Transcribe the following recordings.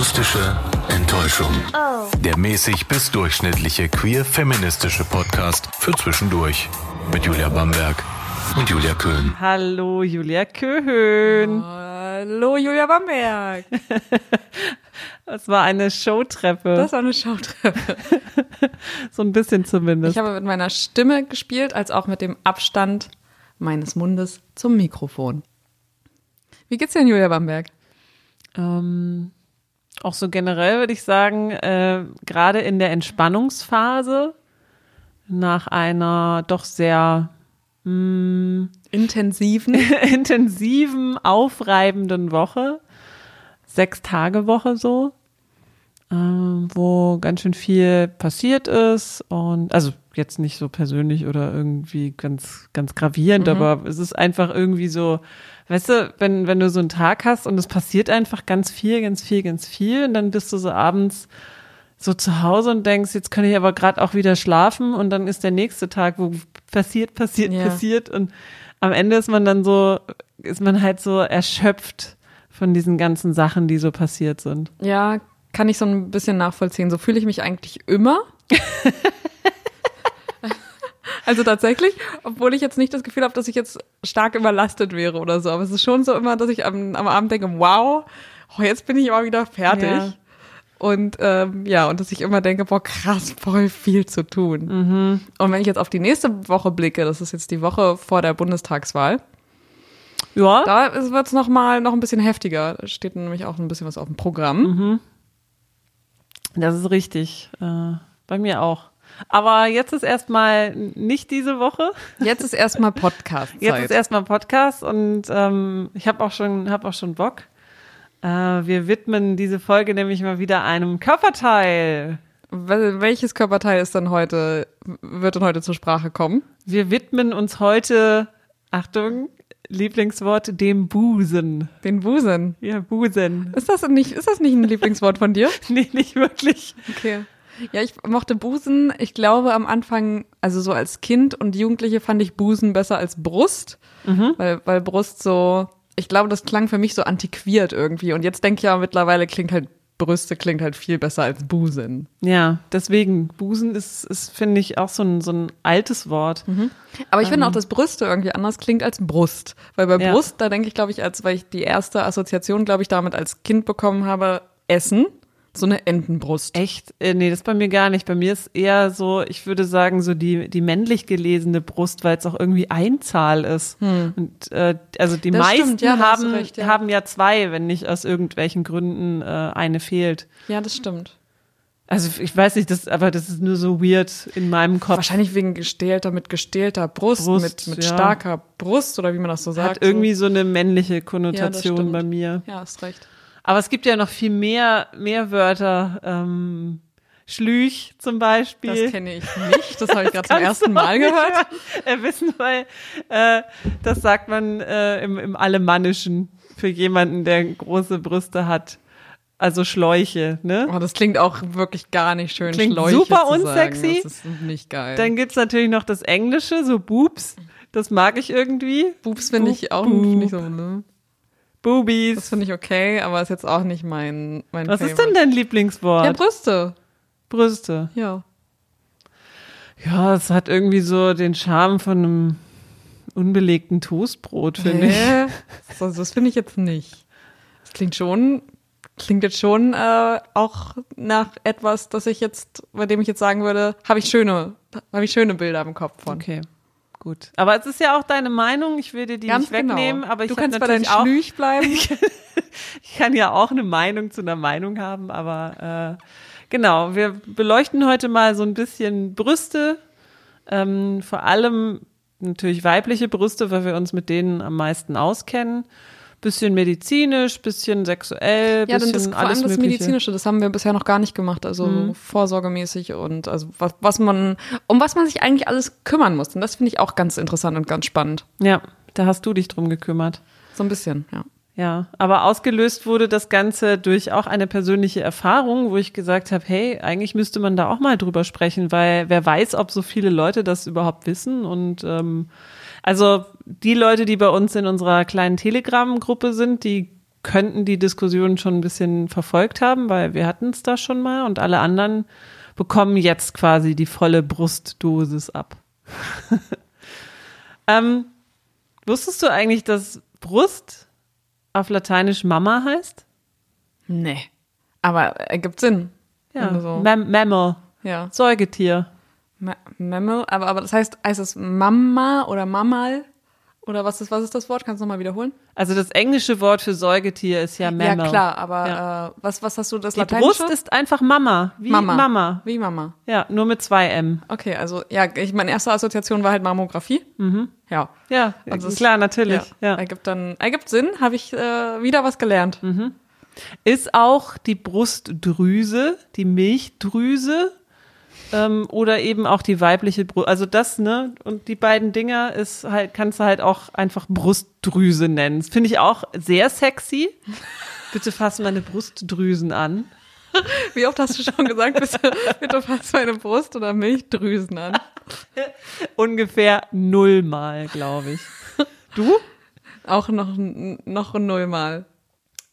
Akustische Enttäuschung. Der mäßig bis durchschnittliche queer-feministische Podcast für zwischendurch. Mit Julia Bamberg und Julia Köhn. Hallo Julia Köhn. Hallo Julia Bamberg. Das war eine Showtreppe. Das war eine Showtreppe. so ein bisschen zumindest. Ich habe mit meiner Stimme gespielt, als auch mit dem Abstand meines Mundes zum Mikrofon. Wie geht's denn, Julia Bamberg? Ähm, auch so generell würde ich sagen, äh, gerade in der Entspannungsphase nach einer doch sehr mh, Intensiven. intensiven, aufreibenden Woche, sechs Tage Woche so, äh, wo ganz schön viel passiert ist und also jetzt nicht so persönlich oder irgendwie ganz ganz gravierend, aber es ist einfach irgendwie so, weißt du, wenn wenn du so einen Tag hast und es passiert einfach ganz viel, ganz viel, ganz viel und dann bist du so abends so zu Hause und denkst, jetzt kann ich aber gerade auch wieder schlafen und dann ist der nächste Tag, wo passiert, passiert, Ja. passiert und am Ende ist man dann so, ist man halt so erschöpft von diesen ganzen Sachen, die so passiert sind. Ja, kann ich so ein bisschen nachvollziehen. So fühle ich mich eigentlich immer. Also tatsächlich, obwohl ich jetzt nicht das Gefühl habe, dass ich jetzt stark überlastet wäre oder so. Aber es ist schon so immer, dass ich am, am Abend denke, wow, oh, jetzt bin ich aber wieder fertig. Ja. Und ähm, ja, und dass ich immer denke, boah, krass, voll viel zu tun. Mhm. Und wenn ich jetzt auf die nächste Woche blicke, das ist jetzt die Woche vor der Bundestagswahl, Ja, da wird es nochmal noch ein bisschen heftiger. Da steht nämlich auch ein bisschen was auf dem Programm. das ist richtig. Äh, bei mir auch. Aber jetzt ist erstmal nicht diese Woche. Jetzt ist erstmal Podcast-Zeit. Jetzt ist erstmal Podcast und ähm, ich habe auch schon, habe auch schon Bock. Äh, wir widmen diese Folge nämlich mal wieder einem Körperteil. Wel- Welches Körperteil ist dann heute, wird dann heute zur Sprache kommen? Wir widmen uns heute, Achtung, Lieblingswort, dem Busen. Den Busen. Ja, Busen. Ist das nicht, ist das nicht ein Lieblingswort von dir? Nee, nicht wirklich. Okay. Ja, ich mochte Busen. Ich glaube am Anfang, also so als Kind und Jugendliche fand ich Busen besser als Brust, weil, weil Brust so, ich glaube, das klang für mich so antiquiert irgendwie. Und jetzt denke ich ja mittlerweile klingt halt Brüste klingt halt viel besser als Busen. Ja, deswegen, Busen ist, ist finde ich, auch so ein, so ein altes Wort. Aber ich finde auch, dass Brüste irgendwie anders klingt als Brust. Weil bei Ja. Brust, da denke ich, glaube ich, als weil ich die erste Assoziation, glaube ich, damit als Kind bekommen habe, Essen. So eine Entenbrust. Echt? Äh, nee, das bei mir gar nicht. Bei mir ist eher so, ich würde sagen, so die, die männlich gelesene Brust, weil es auch irgendwie Einzahl ist. Und äh, also die Hm. Das meisten stimmt, ja, haben, recht, ja. haben ja zwei, wenn nicht aus irgendwelchen Gründen äh, eine fehlt. Ja, das stimmt. Also ich weiß nicht, das, aber das ist nur so weird in meinem Kopf. Wahrscheinlich wegen gestählter mit gestählter Brust, Brust, mit, mit ja. starker Brust oder wie man das so sagt. Hat irgendwie so eine männliche Konnotation bei mir. Ja, hast recht. Aber es gibt ja noch viel mehr, mehr Wörter. Ähm, Schlüch zum Beispiel. Das kenne ich nicht. Das habe ich gerade zum ersten Mal gehört. äh, wissen, weil äh, das sagt man äh, im, im Alemannischen für jemanden, der große Brüste hat. Also Schläuche, ne? Oh, das klingt auch wirklich gar nicht schön. Klingt Schläuche super unsexy. Das ist nicht geil. Dann gibt's natürlich noch das Englische, so Boobs. Das mag ich irgendwie. Boobs finde ich auch Boob. nicht so, ne? Das Boobies. finde ich okay, aber ist jetzt auch nicht mein, mein Was ist Favorite. denn dein Lieblingswort? Ja, Brüste. Brüste. Ja. Ja, es hat irgendwie so den Charme von einem unbelegten Toastbrot, finde ich. Hä? Das, das finde ich jetzt nicht. Das klingt schon, klingt jetzt schon äh, auch nach etwas, das ich jetzt, bei dem ich jetzt sagen würde, habe ich schöne, habe ich schöne Bilder im Kopf von. Okay, gut. Aber es ist ja auch deine Meinung. Ich will dir die nicht wegnehmen, aber ich du kannst bei deinem Schlüch bleiben. ich kann ja auch eine Meinung zu einer Meinung haben, aber äh, genau, wir beleuchten heute mal so ein bisschen Brüste, ähm, vor allem natürlich weibliche Brüste, weil wir uns mit denen am meisten auskennen. Bisschen medizinisch, bisschen sexuell, Ja, bisschen denn das, vor alles allem das Mögliche. Medizinische, das haben wir bisher noch gar nicht gemacht, also Mhm. vorsorgemäßig und also was, was man, um was man sich eigentlich alles kümmern muss. Und das finde ich auch ganz interessant und ganz spannend. Ja, da hast du dich drum gekümmert. So ein bisschen, ja. Ja, aber ausgelöst wurde das Ganze durch auch eine persönliche Erfahrung, wo ich gesagt habe, hey, eigentlich müsste man da auch mal drüber sprechen, weil wer weiß, ob so viele Leute das überhaupt wissen. Und ähm, also die Leute, die bei uns in unserer kleinen Telegram-Gruppe sind, die könnten die Diskussion schon ein bisschen verfolgt haben, weil wir hatten es da schon mal und alle anderen bekommen jetzt quasi die volle Brustdosis ab. ähm, wusstest du eigentlich, dass Brust auf Lateinisch Mama heißt? Nee. Aber ergibt Sinn. Ja. So. Mammal. Ja. Säugetier. Mammal, aber, aber das heißt, heißt es Mama oder Mammal? Oder was ist, was ist das Wort? Kannst du nochmal wiederholen? Also das englische Wort für Säugetier ist ja Mammal. Ja, klar, aber ja. Äh, was, was hast du das Die? Brust ist einfach Mama. Wie Mama. Mama. Wie Mama. Ja, nur mit zwei M. Okay, also ja, ich, meine erste Assoziation war halt Mammographie. Mhm. Ja. Ja, also klar, natürlich. Ja, ja. Ergibt dann, ergibt Sinn, habe ich äh, wieder was gelernt. Mhm. Ist auch die Brustdrüse, die Milchdrüse ähm, oder eben auch die weibliche Brust. Also das, ne? Und die beiden Dinger ist halt, kannst du halt auch einfach Brustdrüse nennen. Finde ich auch sehr sexy. Bitte fass meine Brustdrüsen an. Wie oft hast du schon gesagt, bitte, bitte fass meine Brust oder Milchdrüsen an? Ungefähr nullmal, glaube ich. Du? Auch noch, noch nullmal.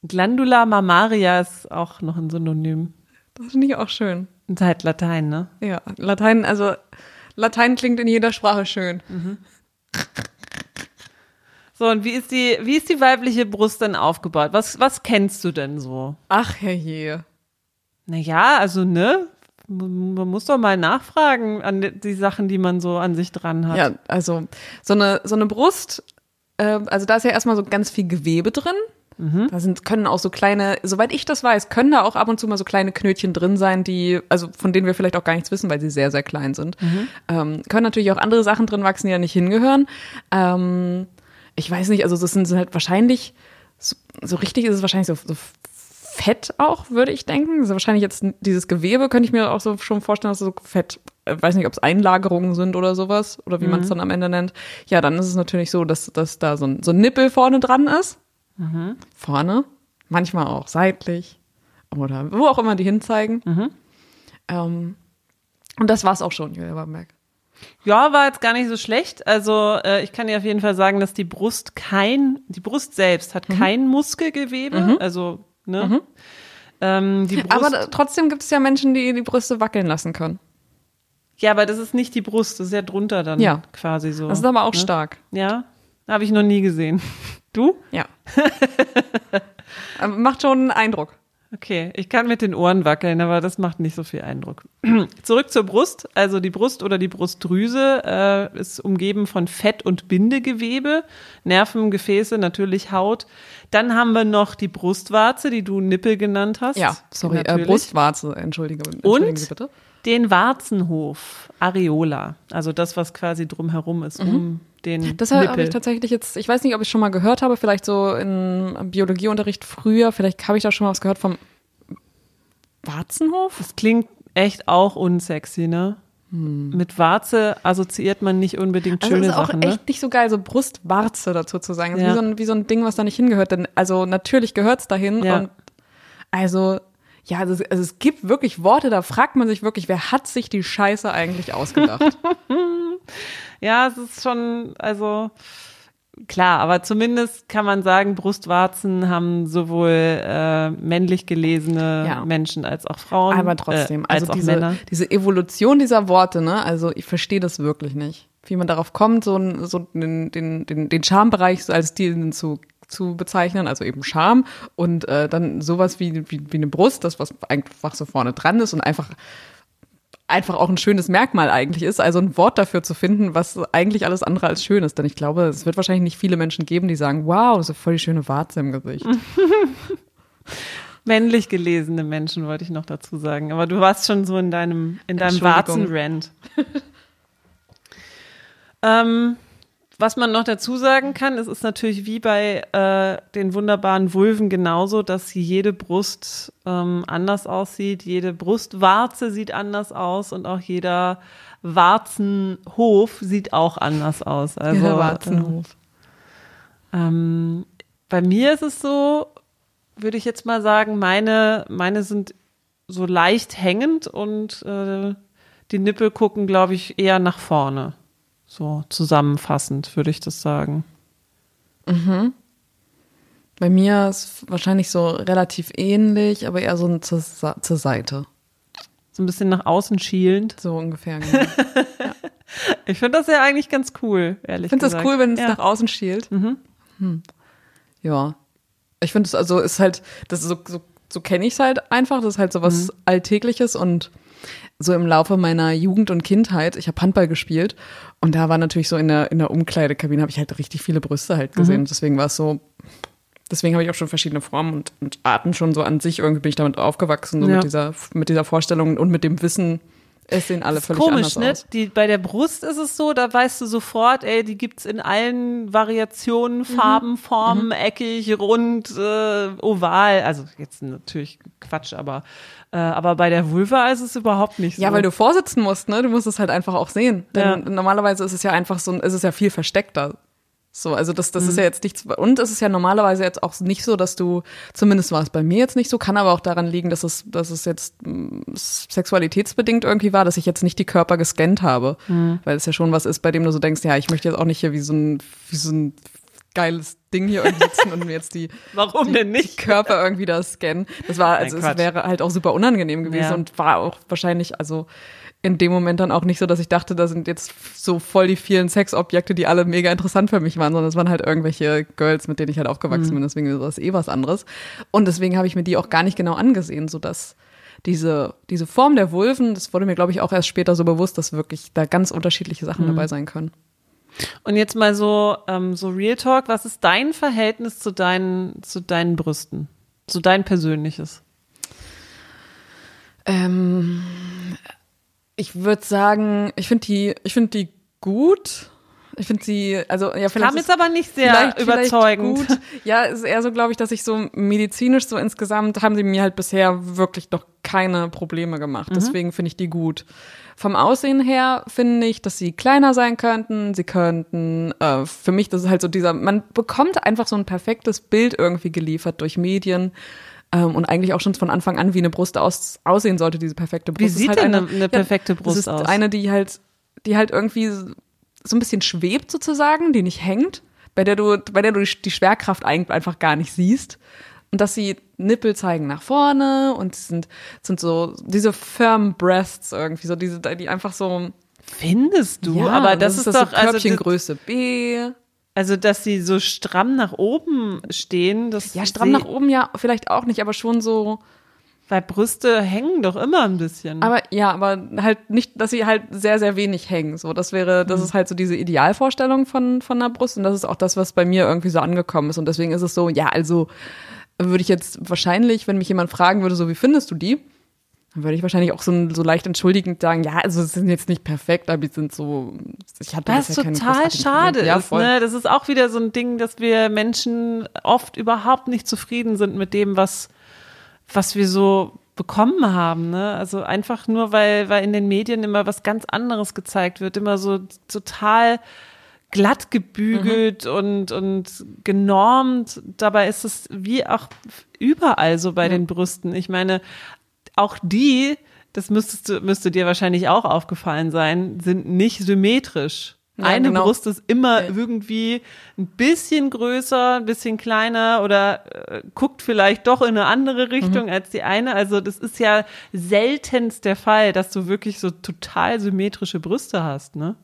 Glandula mammaria ist auch noch ein Synonym. Das finde ich auch schön. Und halt Latein, ne? Ja, Latein, also Latein klingt in jeder Sprache schön. Mhm. So, und wie ist die, wie ist die weibliche Brust denn aufgebaut? Was, was kennst du denn so? Ach, herrje. Naja, also, ne? Man muss doch mal nachfragen an die, die Sachen, die man so an sich dran hat. Ja, also, so eine, so eine Brust, äh, also da ist ja erstmal so ganz viel Gewebe drin. Mhm. Da sind, können auch so kleine, soweit ich das weiß, können da auch ab und zu mal so kleine Knötchen drin sein, die, also von denen wir vielleicht auch gar nichts wissen, weil sie sehr, sehr klein sind. Mhm. Ähm, können natürlich auch andere Sachen drin wachsen, die ja nicht hingehören. Ähm, ich weiß nicht, also das sind, sind halt wahrscheinlich, so, so, richtig ist es wahrscheinlich so, so Fett auch, würde ich denken. Also wahrscheinlich jetzt dieses Gewebe könnte ich mir auch so schon vorstellen, dass so Fett, äh, weiß nicht, ob es Einlagerungen sind oder sowas, oder wie mhm. man es dann am Ende nennt. Ja, dann ist es natürlich so, dass, dass da so ein, so ein Nippel vorne dran ist. Mhm. Vorne, manchmal auch seitlich oder wo auch immer die hinzeigen. Mhm. Ähm, und das war's auch schon, Julia Bamberg. Ja, war jetzt gar nicht so schlecht. Also äh, ich kann dir auf jeden Fall sagen, dass die Brust kein, die Brust selbst hat mhm. kein Muskelgewebe. Mhm. Also, ne? Mhm. Ähm, die Brust, aber trotzdem gibt es ja Menschen, die die Brüste wackeln lassen können. Ja, aber das ist nicht die Brust, das ist ja drunter dann ja. quasi so. Das ist aber auch ne? stark. Ja, habe ich noch nie gesehen. Du? Ja. macht schon einen Eindruck. Okay, ich kann mit den Ohren wackeln, aber das macht nicht so viel Eindruck. Zurück zur Brust. Also die Brust oder die Brustdrüse äh, ist umgeben von Fett- und Bindegewebe, Nerven, Gefäße, natürlich Haut. Dann haben wir noch die Brustwarze, die du Nippel genannt hast. Ja, sorry, äh, Brustwarze, entschuldige, entschuldige und bitte. Den Warzenhof, Areola, also das, was quasi drumherum ist, mhm. um den Das habe ich tatsächlich jetzt, ich weiß nicht, ob ich schon mal gehört habe, vielleicht so im Biologieunterricht früher, vielleicht habe ich da schon mal was gehört vom Warzenhof. Das klingt echt auch unsexy, ne? Hm. Mit Warze assoziiert man nicht unbedingt also schöne Sachen. Das ist auch Sachen, echt ne? nicht so geil, so Brustwarze dazu zu sagen. Ja. Wie, so ein, wie so ein Ding, was da nicht hingehört. Denn also natürlich gehört es dahin. Ja. Und also ja, also, also es gibt wirklich Worte, da fragt man sich wirklich, wer hat sich die Scheiße eigentlich ausgedacht? ja, es ist schon, also klar, aber zumindest kann man sagen, Brustwarzen haben sowohl äh, männlich gelesene ja. Menschen als auch Frauen. Aber trotzdem, äh, also diese, diese Evolution dieser Worte, ne, also ich verstehe das wirklich nicht. Wie man darauf kommt, so, so den, den, den, den Charmebereich so als diesen zu zu bezeichnen, also eben Scham und äh, dann sowas wie, wie, wie eine Brust, das was einfach so vorne dran ist und einfach einfach auch ein schönes Merkmal eigentlich ist, also ein Wort dafür zu finden, was eigentlich alles andere als schön ist. Denn ich glaube, es wird wahrscheinlich nicht viele Menschen geben, die sagen, wow, ist voll die schöne Warze im Gesicht. Männlich gelesene Menschen wollte ich noch dazu sagen, aber du warst schon so in deinem in deinem Warzenrand. ähm, was man noch dazu sagen kann, es ist natürlich wie bei äh, den wunderbaren Vulven genauso, dass jede Brust ähm, anders aussieht, jede Brustwarze sieht anders aus und auch jeder Warzenhof sieht auch anders aus. Also Warzenhof. Äh, ähm, bei mir ist es so, würde ich jetzt mal sagen, meine, meine sind so leicht hängend und äh, die Nippel gucken, glaube ich, eher nach vorne. So zusammenfassend würde ich das sagen. Mhm. Bei mir ist wahrscheinlich so relativ ähnlich, aber eher so zur, zur Seite. So ein bisschen nach außen schielend. So ungefähr, genau. ja. Ich finde das ja eigentlich ganz cool, ehrlich ich find gesagt. Ich finde das cool, wenn es ja. nach außen schielt. Mhm. Hm. Ja. Ich finde es also ist halt, das ist so, so, so kenne ich es halt einfach. Das ist halt so was mhm. Alltägliches und so im Laufe meiner Jugend und Kindheit, ich habe Handball gespielt und da war natürlich so in der, in der Umkleidekabine, habe ich halt richtig viele Brüste halt gesehen. Mhm. Deswegen war es so, deswegen habe ich auch schon verschiedene Formen und, und, Arten schon so an sich. Irgendwie bin ich damit aufgewachsen, so ja. mit, dieser, mit dieser Vorstellung und mit dem Wissen, es sehen alle völlig komisch, anders ne? aus. Die, bei der Brust ist es so, da weißt du sofort, ey, die gibt's in allen Variationen, mhm. Farben, mhm. Formen, mhm. eckig, rund, äh, oval. Also jetzt natürlich Quatsch, aber äh, aber bei der Vulva ist es überhaupt nicht so. Ja, weil du vorsitzen musst, ne? Du musst es halt einfach auch sehen. Denn ja. normalerweise ist es ja einfach so, ist es ja viel versteckter. So, also das, das mhm. ist ja jetzt nichts. Und es ist ja normalerweise jetzt auch nicht so, dass du, zumindest war es bei mir jetzt nicht so, kann aber auch daran liegen, dass es, dass es jetzt mh, mm, sexualitätsbedingt irgendwie war, dass ich jetzt nicht die Körper gescannt habe. Mhm. Weil es ja schon was ist, bei dem du so denkst, ja, ich möchte jetzt auch nicht hier wie so ein, wie so ein geiles Ding hier irgendwie sitzen und mir jetzt die, Warum die, denn nicht? Körper irgendwie da scannen. Das war, also Nein, es wäre halt auch super unangenehm gewesen ja. und war auch wahrscheinlich, also in dem Moment dann auch nicht so, dass ich dachte, da sind jetzt so voll die vielen Sexobjekte, die alle mega interessant für mich waren, sondern es waren halt irgendwelche Girls, mit denen ich halt aufgewachsen mhm. bin. Deswegen ist das eh was anderes. Und deswegen habe ich mir die auch gar nicht genau angesehen, so dass diese, diese Form der Vulven, das wurde mir, glaube ich, auch erst später so bewusst, dass wirklich da ganz unterschiedliche Sachen mhm. dabei sein können. Und jetzt mal so, ähm, so Real Talk, was ist dein Verhältnis zu deinen, zu deinen Brüsten? Zu dein persönliches? Ähm, ich würde sagen, ich finde die, ich finde die gut. Ich finde sie, also ja, vielleicht. Kam jetzt aber nicht sehr vielleicht, überzeugend. Vielleicht gut. Ja, ist eher so, glaube ich, dass ich so medizinisch so insgesamt haben sie mir halt bisher wirklich noch keine Probleme gemacht. Mhm. Deswegen finde ich die gut. Vom Aussehen her finde ich, dass sie kleiner sein könnten. Sie könnten, äh, für mich, das ist halt so dieser, man bekommt einfach so ein perfektes Bild irgendwie geliefert durch Medien ähm, und eigentlich auch schon von Anfang an, wie eine Brust aus, aussehen sollte, diese perfekte Brust. Wie sieht halt denn eine, eine perfekte ja, Brust das ist aus? Eine, die halt, die halt irgendwie so ein bisschen schwebt sozusagen, die nicht hängt, bei der du, bei der du die Schwerkraft eigentlich einfach gar nicht siehst. Und dass sie Nippel zeigen nach vorne und sind, sind so diese firm Breasts irgendwie, so diese, die einfach so. Findest du? Ja, aber das, das ist, ist das doch so Körbchengröße also B. Also, dass sie so stramm nach oben stehen, das. Ja, stramm nach oben ja vielleicht auch nicht, aber schon so. Weil Brüste hängen doch immer ein bisschen. Aber ja, aber halt nicht, dass sie halt sehr, sehr wenig hängen. So, das wäre, das mhm. ist halt so diese Idealvorstellung von, von einer Brust. Und das ist auch das, was bei mir irgendwie so angekommen ist. Und deswegen ist es so, ja, also würde ich jetzt wahrscheinlich, wenn mich jemand fragen würde, so, wie findest du die? Dann würde ich wahrscheinlich auch so, so leicht entschuldigend sagen, ja, also sie sind jetzt nicht perfekt, aber die sind so, ich hatte das ist total schade ja, ist, ne? Das ist auch wieder so ein Ding, dass wir Menschen oft überhaupt nicht zufrieden sind mit dem, was, was wir so bekommen haben, ne? Also einfach nur, weil, weil in den Medien immer was ganz anderes gezeigt wird, immer so total glatt gebügelt mhm. und, und genormt. Dabei ist es wie auch überall so bei ja. den Brüsten. Ich meine, auch die, das müsstest du, müsste dir wahrscheinlich auch aufgefallen sein, sind nicht symmetrisch. Ja, Eine genau. Brust ist immer ja. irgendwie ein bisschen größer, ein bisschen kleiner oder äh, guckt vielleicht doch in eine andere Richtung mhm. als die eine. Also das ist ja seltenst der Fall, dass du wirklich so total symmetrische Brüste hast, ne?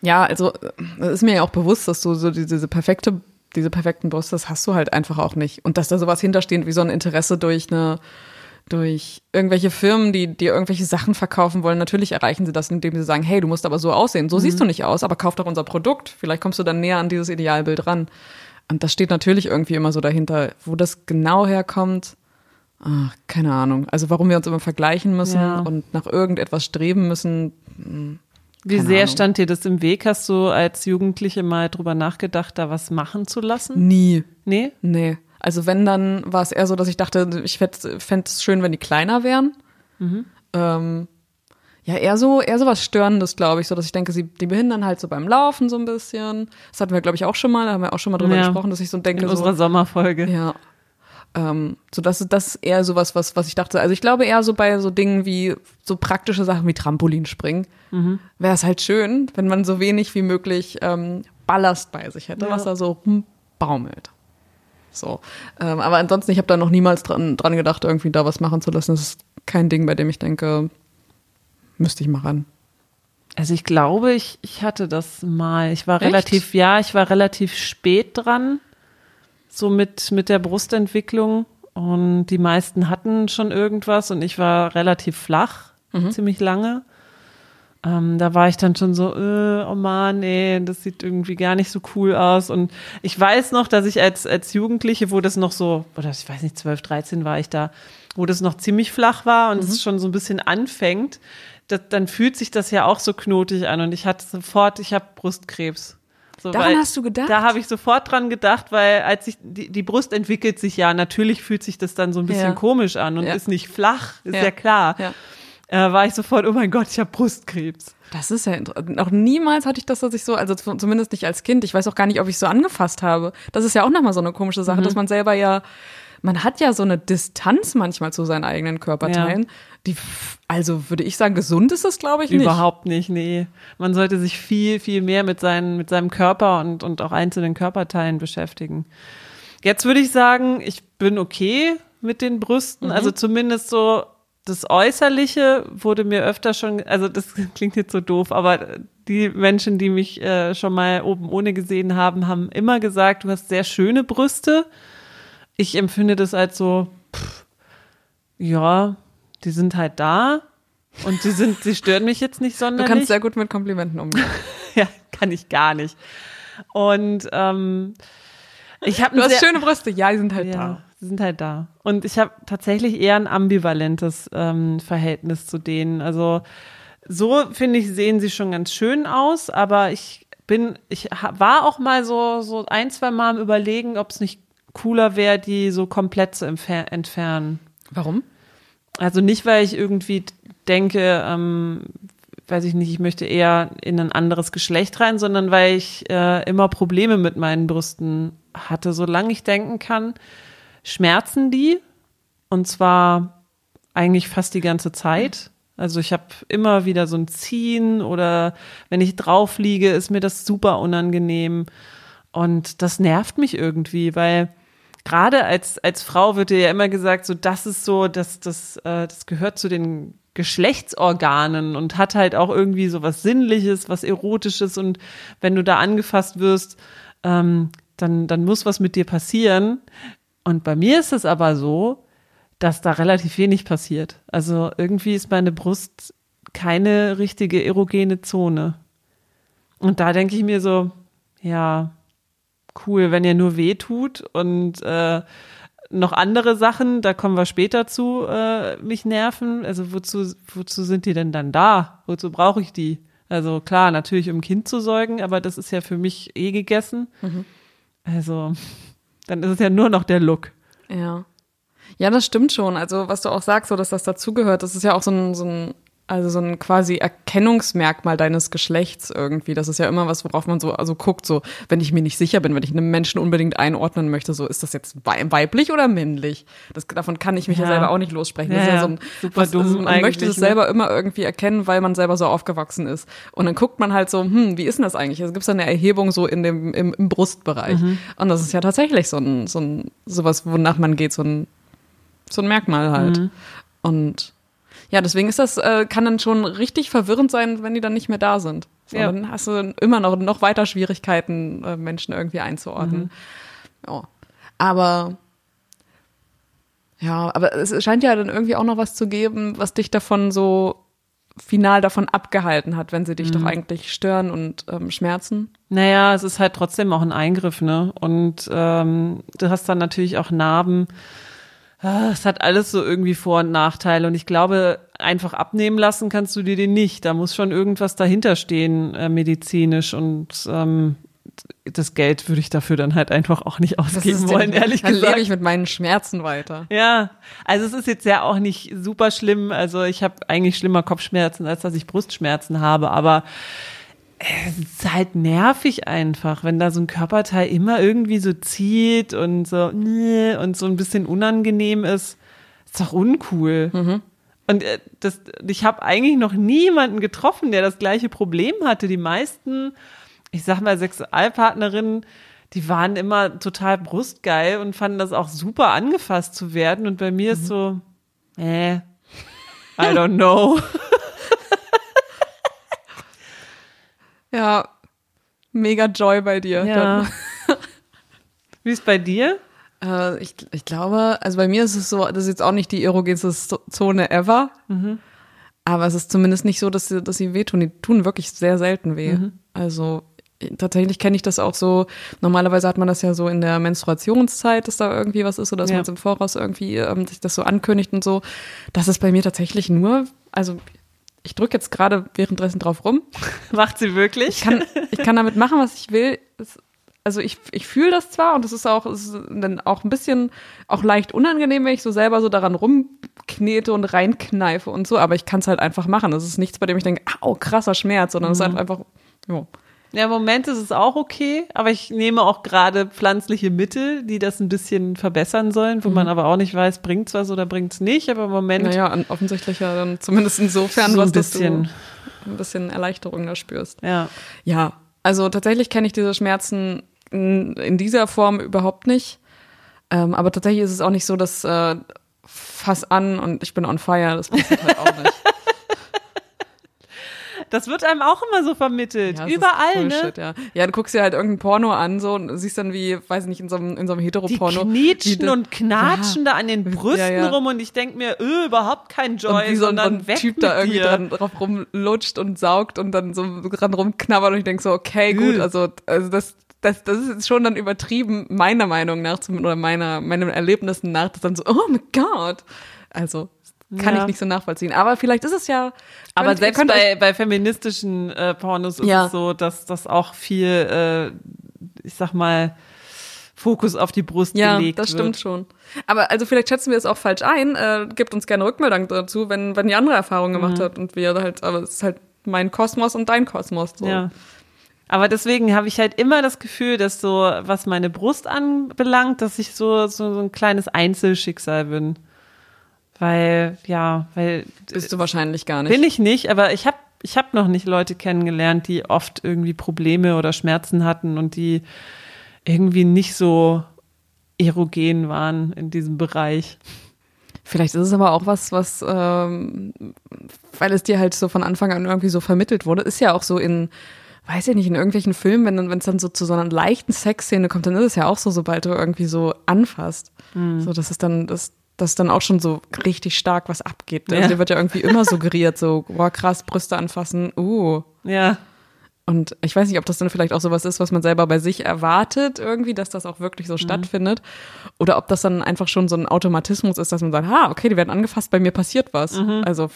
Ja, also es ist mir ja auch bewusst, dass du so diese, diese perfekte, diese perfekten Brüste, das hast du halt einfach auch nicht. Und dass da sowas hintersteht wie so ein Interesse durch eine durch irgendwelche Firmen, die dir irgendwelche Sachen verkaufen wollen. Natürlich erreichen sie das, indem sie sagen, hey, du musst aber so aussehen. So mhm. siehst du nicht aus, aber kauf doch unser Produkt. Vielleicht kommst du dann näher an dieses Idealbild ran. Und das steht natürlich irgendwie immer so dahinter. Wo das genau herkommt, ach, keine Ahnung. Also warum wir uns immer vergleichen müssen ja. und nach irgendetwas streben müssen. Hm, Wie sehr Ahnung. stand dir das im Weg? Hast du als Jugendliche mal drüber nachgedacht, da was machen zu lassen? Nie. Nee? Nee. Also wenn, dann war es eher so, dass ich dachte, ich fände es schön, wenn die kleiner wären. Mhm. Ähm, ja, eher so, eher so was Störendes, glaube ich, so dass ich denke, sie, die behindern halt so beim Laufen so ein bisschen. Das hatten wir, glaube ich, auch schon mal, da haben wir auch schon mal drüber ja. gesprochen, dass ich so denke. In unserer so, Sommerfolge. Ja. Ähm, so das, das ist eher so was, was, was ich dachte. Also ich glaube eher so bei so Dingen wie so praktische Sachen wie Trampolinspringen mhm. wäre es halt schön, wenn man so wenig wie möglich ähm, Ballast bei sich hätte, ja. was da so rumbaumelt. So. Ähm, aber ansonsten, ich habe da noch niemals dran, dran gedacht, irgendwie da was machen zu lassen. Das ist kein Ding, bei dem ich denke, müsste ich mal ran. Also ich glaube, ich, ich hatte das mal. Ich war Echt? relativ, ja, ich war relativ spät dran, so mit, mit der Brustentwicklung. Und die meisten hatten schon irgendwas und ich war relativ flach, mhm. ziemlich lange. Ähm, da war ich dann schon so, äh, oh Mann, nee, das sieht irgendwie gar nicht so cool aus. Und ich weiß noch, dass ich als, als Jugendliche, wo das noch so, oder ich weiß nicht, 12, 13 war ich da, wo das noch ziemlich flach war und mhm. es schon so ein bisschen anfängt, das, dann fühlt sich das ja auch so knotig an und ich hatte sofort, ich habe Brustkrebs. So, Daran hast du gedacht? Da habe ich sofort dran gedacht, weil als ich die, die Brust entwickelt sich ja, natürlich fühlt sich das dann so ein bisschen ja. komisch an und ja. ist nicht flach, ist ja, ja klar. Äh, war ich sofort, oh mein Gott, ich habe Brustkrebs. Das ist ja interessant. Noch niemals hatte ich das, dass ich so, also zumindest nicht als Kind. Ich weiß auch gar nicht, ob ich so angefasst habe. Das ist ja auch nochmal so eine komische Sache, mhm. dass man selber ja man hat ja so eine Distanz manchmal zu seinen eigenen Körperteilen. Ja. Die, also würde ich sagen, gesund ist das, glaube ich, nicht. Überhaupt nicht, nee. Man sollte sich viel, viel mehr mit, seinen, mit seinem Körper und, und auch einzelnen Körperteilen beschäftigen. Jetzt würde ich sagen, ich bin okay mit den Brüsten. Mhm. Also zumindest so das Äußerliche wurde mir öfter schon, also das klingt jetzt so doof, aber die Menschen, die mich äh, schon mal oben ohne gesehen haben, haben immer gesagt, du hast sehr schöne Brüste ich empfinde das als so, pff, ja, die sind halt da und sie sind, sie stören mich jetzt nicht sonderlich. Du kannst sehr gut mit Komplimenten umgehen. ja, kann ich gar nicht. Und ähm, ich habe Du hast schöne Brüste, ja, die sind halt ja, da. Sie sind halt da. Und ich habe tatsächlich eher ein ambivalentes ähm, Verhältnis zu denen. Also so finde ich, sehen sie schon ganz schön aus, aber ich bin, ich war auch mal so, so ein, zwei Mal am überlegen, ob es nicht cooler wäre, die so komplett zu entfernen. Warum? Also nicht, weil ich irgendwie denke, ähm, weiß ich nicht, ich möchte eher in ein anderes Geschlecht rein, sondern weil ich äh, immer Probleme mit meinen Brüsten hatte. Solange ich denken kann, schmerzen die. Und zwar eigentlich fast die ganze Zeit. Also ich habe immer wieder so ein Ziehen oder wenn ich drauf liege, ist mir das super unangenehm. Und das nervt mich irgendwie, weil gerade als, als Frau wird dir ja immer gesagt, so das ist so, dass das, äh, das gehört zu den Geschlechtsorganen und hat halt auch irgendwie so was Sinnliches, was Erotisches und wenn du da angefasst wirst, ähm, dann, dann muss was mit dir passieren. Und bei mir ist es aber so, dass da relativ wenig passiert. Also irgendwie ist meine Brust keine richtige erogene Zone. Und da denke ich mir so, ja, cool, wenn ihr nur weh tut und äh, noch andere Sachen, da kommen wir später zu, äh, mich nerven. Also wozu, wozu sind die denn dann da? Wozu brauche ich die? Also klar, natürlich um Kind zu säugen, aber das ist ja für mich eh gegessen. Mhm. Also dann ist es ja nur noch der Look. Ja. Ja, das stimmt schon. Also was du auch sagst, so dass das dazugehört, das ist ja auch so ein, so ein also so ein quasi Erkennungsmerkmal deines Geschlechts irgendwie. Das ist ja immer was, worauf man so also guckt, so wenn ich mir nicht sicher bin, wenn ich einen Menschen unbedingt einordnen möchte, so ist das jetzt weiblich oder männlich? Das, davon kann ich mich ja, ja selber auch nicht lossprechen. Ja, das ist ja so ein, super was, dumm also, man möchte es ne? selber immer irgendwie erkennen, weil man selber so aufgewachsen ist. Und dann guckt man halt so, hm, wie ist denn das eigentlich? Also gibt es eine Erhebung so in dem im, im Brustbereich. Mhm. Und das ist ja tatsächlich so ein so ein sowas, wonach man geht, so ein so ein Merkmal halt. Mhm. Und ja, deswegen ist das, äh, kann dann schon richtig verwirrend sein, wenn die dann nicht mehr da sind. So, ja. Dann hast du immer noch, noch weiter Schwierigkeiten, äh, Menschen irgendwie einzuordnen. Mhm. Ja. Aber ja, aber es scheint ja dann irgendwie auch noch was zu geben, was dich davon so final davon abgehalten hat, wenn sie dich mhm. doch eigentlich stören und ähm, schmerzen. Naja, es ist halt trotzdem auch ein Eingriff, ne? Und ähm, du hast dann natürlich auch Narben es hat alles so irgendwie Vor- und Nachteile. Und ich glaube, einfach abnehmen lassen kannst du dir den nicht. Da muss schon irgendwas dahinter stehen, äh, medizinisch. Und ähm, das Geld würde ich dafür dann halt einfach auch nicht ausgeben wollen, den, ehrlich dann gesagt. Dann lebe ich mit meinen Schmerzen weiter. Ja, also es ist jetzt ja auch nicht super schlimm. Also ich habe eigentlich schlimmer Kopfschmerzen, als dass ich Brustschmerzen habe. Aber es ist halt nervig einfach, wenn da so ein Körperteil immer irgendwie so zieht und so und so ein bisschen unangenehm ist. Ist doch uncool. Mhm. Und äh, das, ich habe eigentlich noch niemanden getroffen, der das gleiche Problem hatte. Die meisten, ich sag mal, Sexualpartnerinnen, die waren immer total brustgeil und fanden das auch super angefasst zu werden. Und bei mir mhm. ist so, äh, I don't know. ja, mega Joy bei dir. Ja. Wie ist bei dir? Äh, ich, ich glaube, also bei mir ist es so, das ist jetzt auch nicht die erogenste Zone ever. Mhm. Aber es ist zumindest nicht so, dass sie, dass sie wehtun. Die tun wirklich sehr selten weh. Mhm. Also tatsächlich kenne ich das auch so. Normalerweise hat man das ja so in der Menstruationszeit, dass da irgendwie was ist oder dass ja. man es im Voraus irgendwie ähm, sich das so ankündigt und so. Das ist bei mir tatsächlich nur, also ich drücke jetzt gerade währenddessen drauf rum. Macht sie wirklich? Ich kann, ich kann damit machen, was ich will. Es, also ich, ich fühle das zwar und es ist auch, es ist dann auch ein bisschen auch leicht unangenehm, wenn ich so selber so daran rumknete und reinkneife und so, aber ich kann es halt einfach machen. Das ist nichts, bei dem ich denke, au, krasser Schmerz, sondern es ist mhm. einfach, ja. Ja, im Moment ist es auch okay, aber ich nehme auch gerade pflanzliche Mittel, die das ein bisschen verbessern sollen, wo mhm. man aber auch nicht weiß, bringt es was oder bringt es nicht, aber im Moment. Naja, offensichtlich ja dann zumindest insofern, so was bisschen. du ein bisschen Erleichterung da spürst. Ja. Ja, also tatsächlich kenne ich diese Schmerzen in, in dieser Form überhaupt nicht. Ähm, aber tatsächlich ist es auch nicht so, dass äh, fass an und ich bin on fire, das passiert halt auch nicht. Das wird einem auch immer so vermittelt. Ja, Überall, ne? Ja. ja, du guckst dir halt irgendein Porno an so und siehst dann wie, weiß ich nicht, in so einem, in so einem Heteroporno. Die knetschen und knatschen ja. da an den Brüsten rum und ich denk mir, öh, überhaupt kein Joy, und wie so ein, sondern so ein Typ da irgendwie dran, drauf rumlutscht und saugt und dann so dran rumknabbert und ich denk so, okay, gut, also, also das, das, das ist schon dann übertrieben, meiner Meinung nach, oder meiner, meinen Erlebnissen nach, das dann so, oh mein Gott. Also, kann ja. ich nicht so nachvollziehen. Aber vielleicht ist es ja. Aber könnt, selbst bei, bei feministischen äh, Pornos ist ja. es so, dass das auch viel, äh, ich sag mal, Fokus auf die Brust ja, gelegt wird. Ja, das stimmt schon. Aber also vielleicht schätzen wir es auch falsch ein. Äh, gebt uns gerne Rückmeldung dazu, wenn, wenn ihr andere Erfahrungen gemacht mhm. habt und wir halt, aber es ist halt mein Kosmos und dein Kosmos. So. Ja. Aber deswegen habe ich halt immer das Gefühl, dass so, was meine Brust anbelangt, dass ich so, so, so ein kleines Einzelschicksal bin. Weil, ja, weil. Bist du wahrscheinlich gar nicht. Bin ich nicht, aber ich habe ich hab noch nicht Leute kennengelernt, die oft irgendwie Probleme oder Schmerzen hatten und die irgendwie nicht so erogen waren in diesem Bereich. Vielleicht ist es aber auch was, was, ähm, weil es dir halt so von Anfang an irgendwie so vermittelt wurde, ist ja auch so in, weiß ich nicht, in irgendwelchen Filmen, wenn wenn es dann so zu so einer leichten Sexszene kommt, dann ist es ja auch so, sobald du irgendwie so anfasst. Mhm. So, das ist dann, das, dass dann auch schon so richtig stark was abgeht. Also ja. dir wird ja irgendwie immer suggeriert, so, boah, krass, Brüste anfassen, uh. Ja. Und ich weiß nicht, ob das dann vielleicht auch sowas ist, was man selber bei sich erwartet, irgendwie, dass das auch wirklich so mhm. stattfindet. Oder ob das dann einfach schon so ein Automatismus ist, dass man sagt, ha, okay, die werden angefasst, bei mir passiert was. Mhm. Also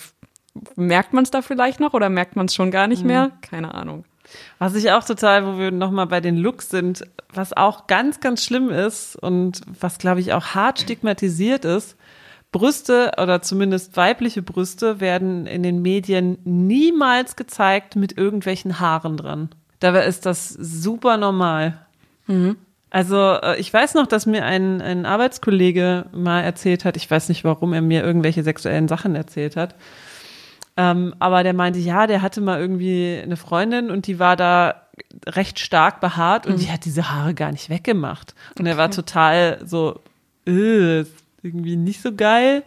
merkt man es da vielleicht noch oder merkt man es schon gar nicht mhm. mehr? Keine Ahnung. Was ich auch total, wo wir nochmal bei den Looks sind, was auch ganz, ganz schlimm ist und was, glaube ich, auch hart stigmatisiert ist, Brüste oder zumindest weibliche Brüste werden in den Medien niemals gezeigt mit irgendwelchen Haaren dran. Dabei ist das super normal. Mhm. Also äh, ich weiß noch, dass mir ein, ein Arbeitskollege mal erzählt hat, ich weiß nicht, warum er mir irgendwelche sexuellen Sachen erzählt hat, ähm, aber der meinte, ja, der hatte mal irgendwie eine Freundin und die war da recht stark behaart und mhm. die hat diese Haare gar nicht weggemacht. Und okay. er war total so, äh, irgendwie nicht so geil.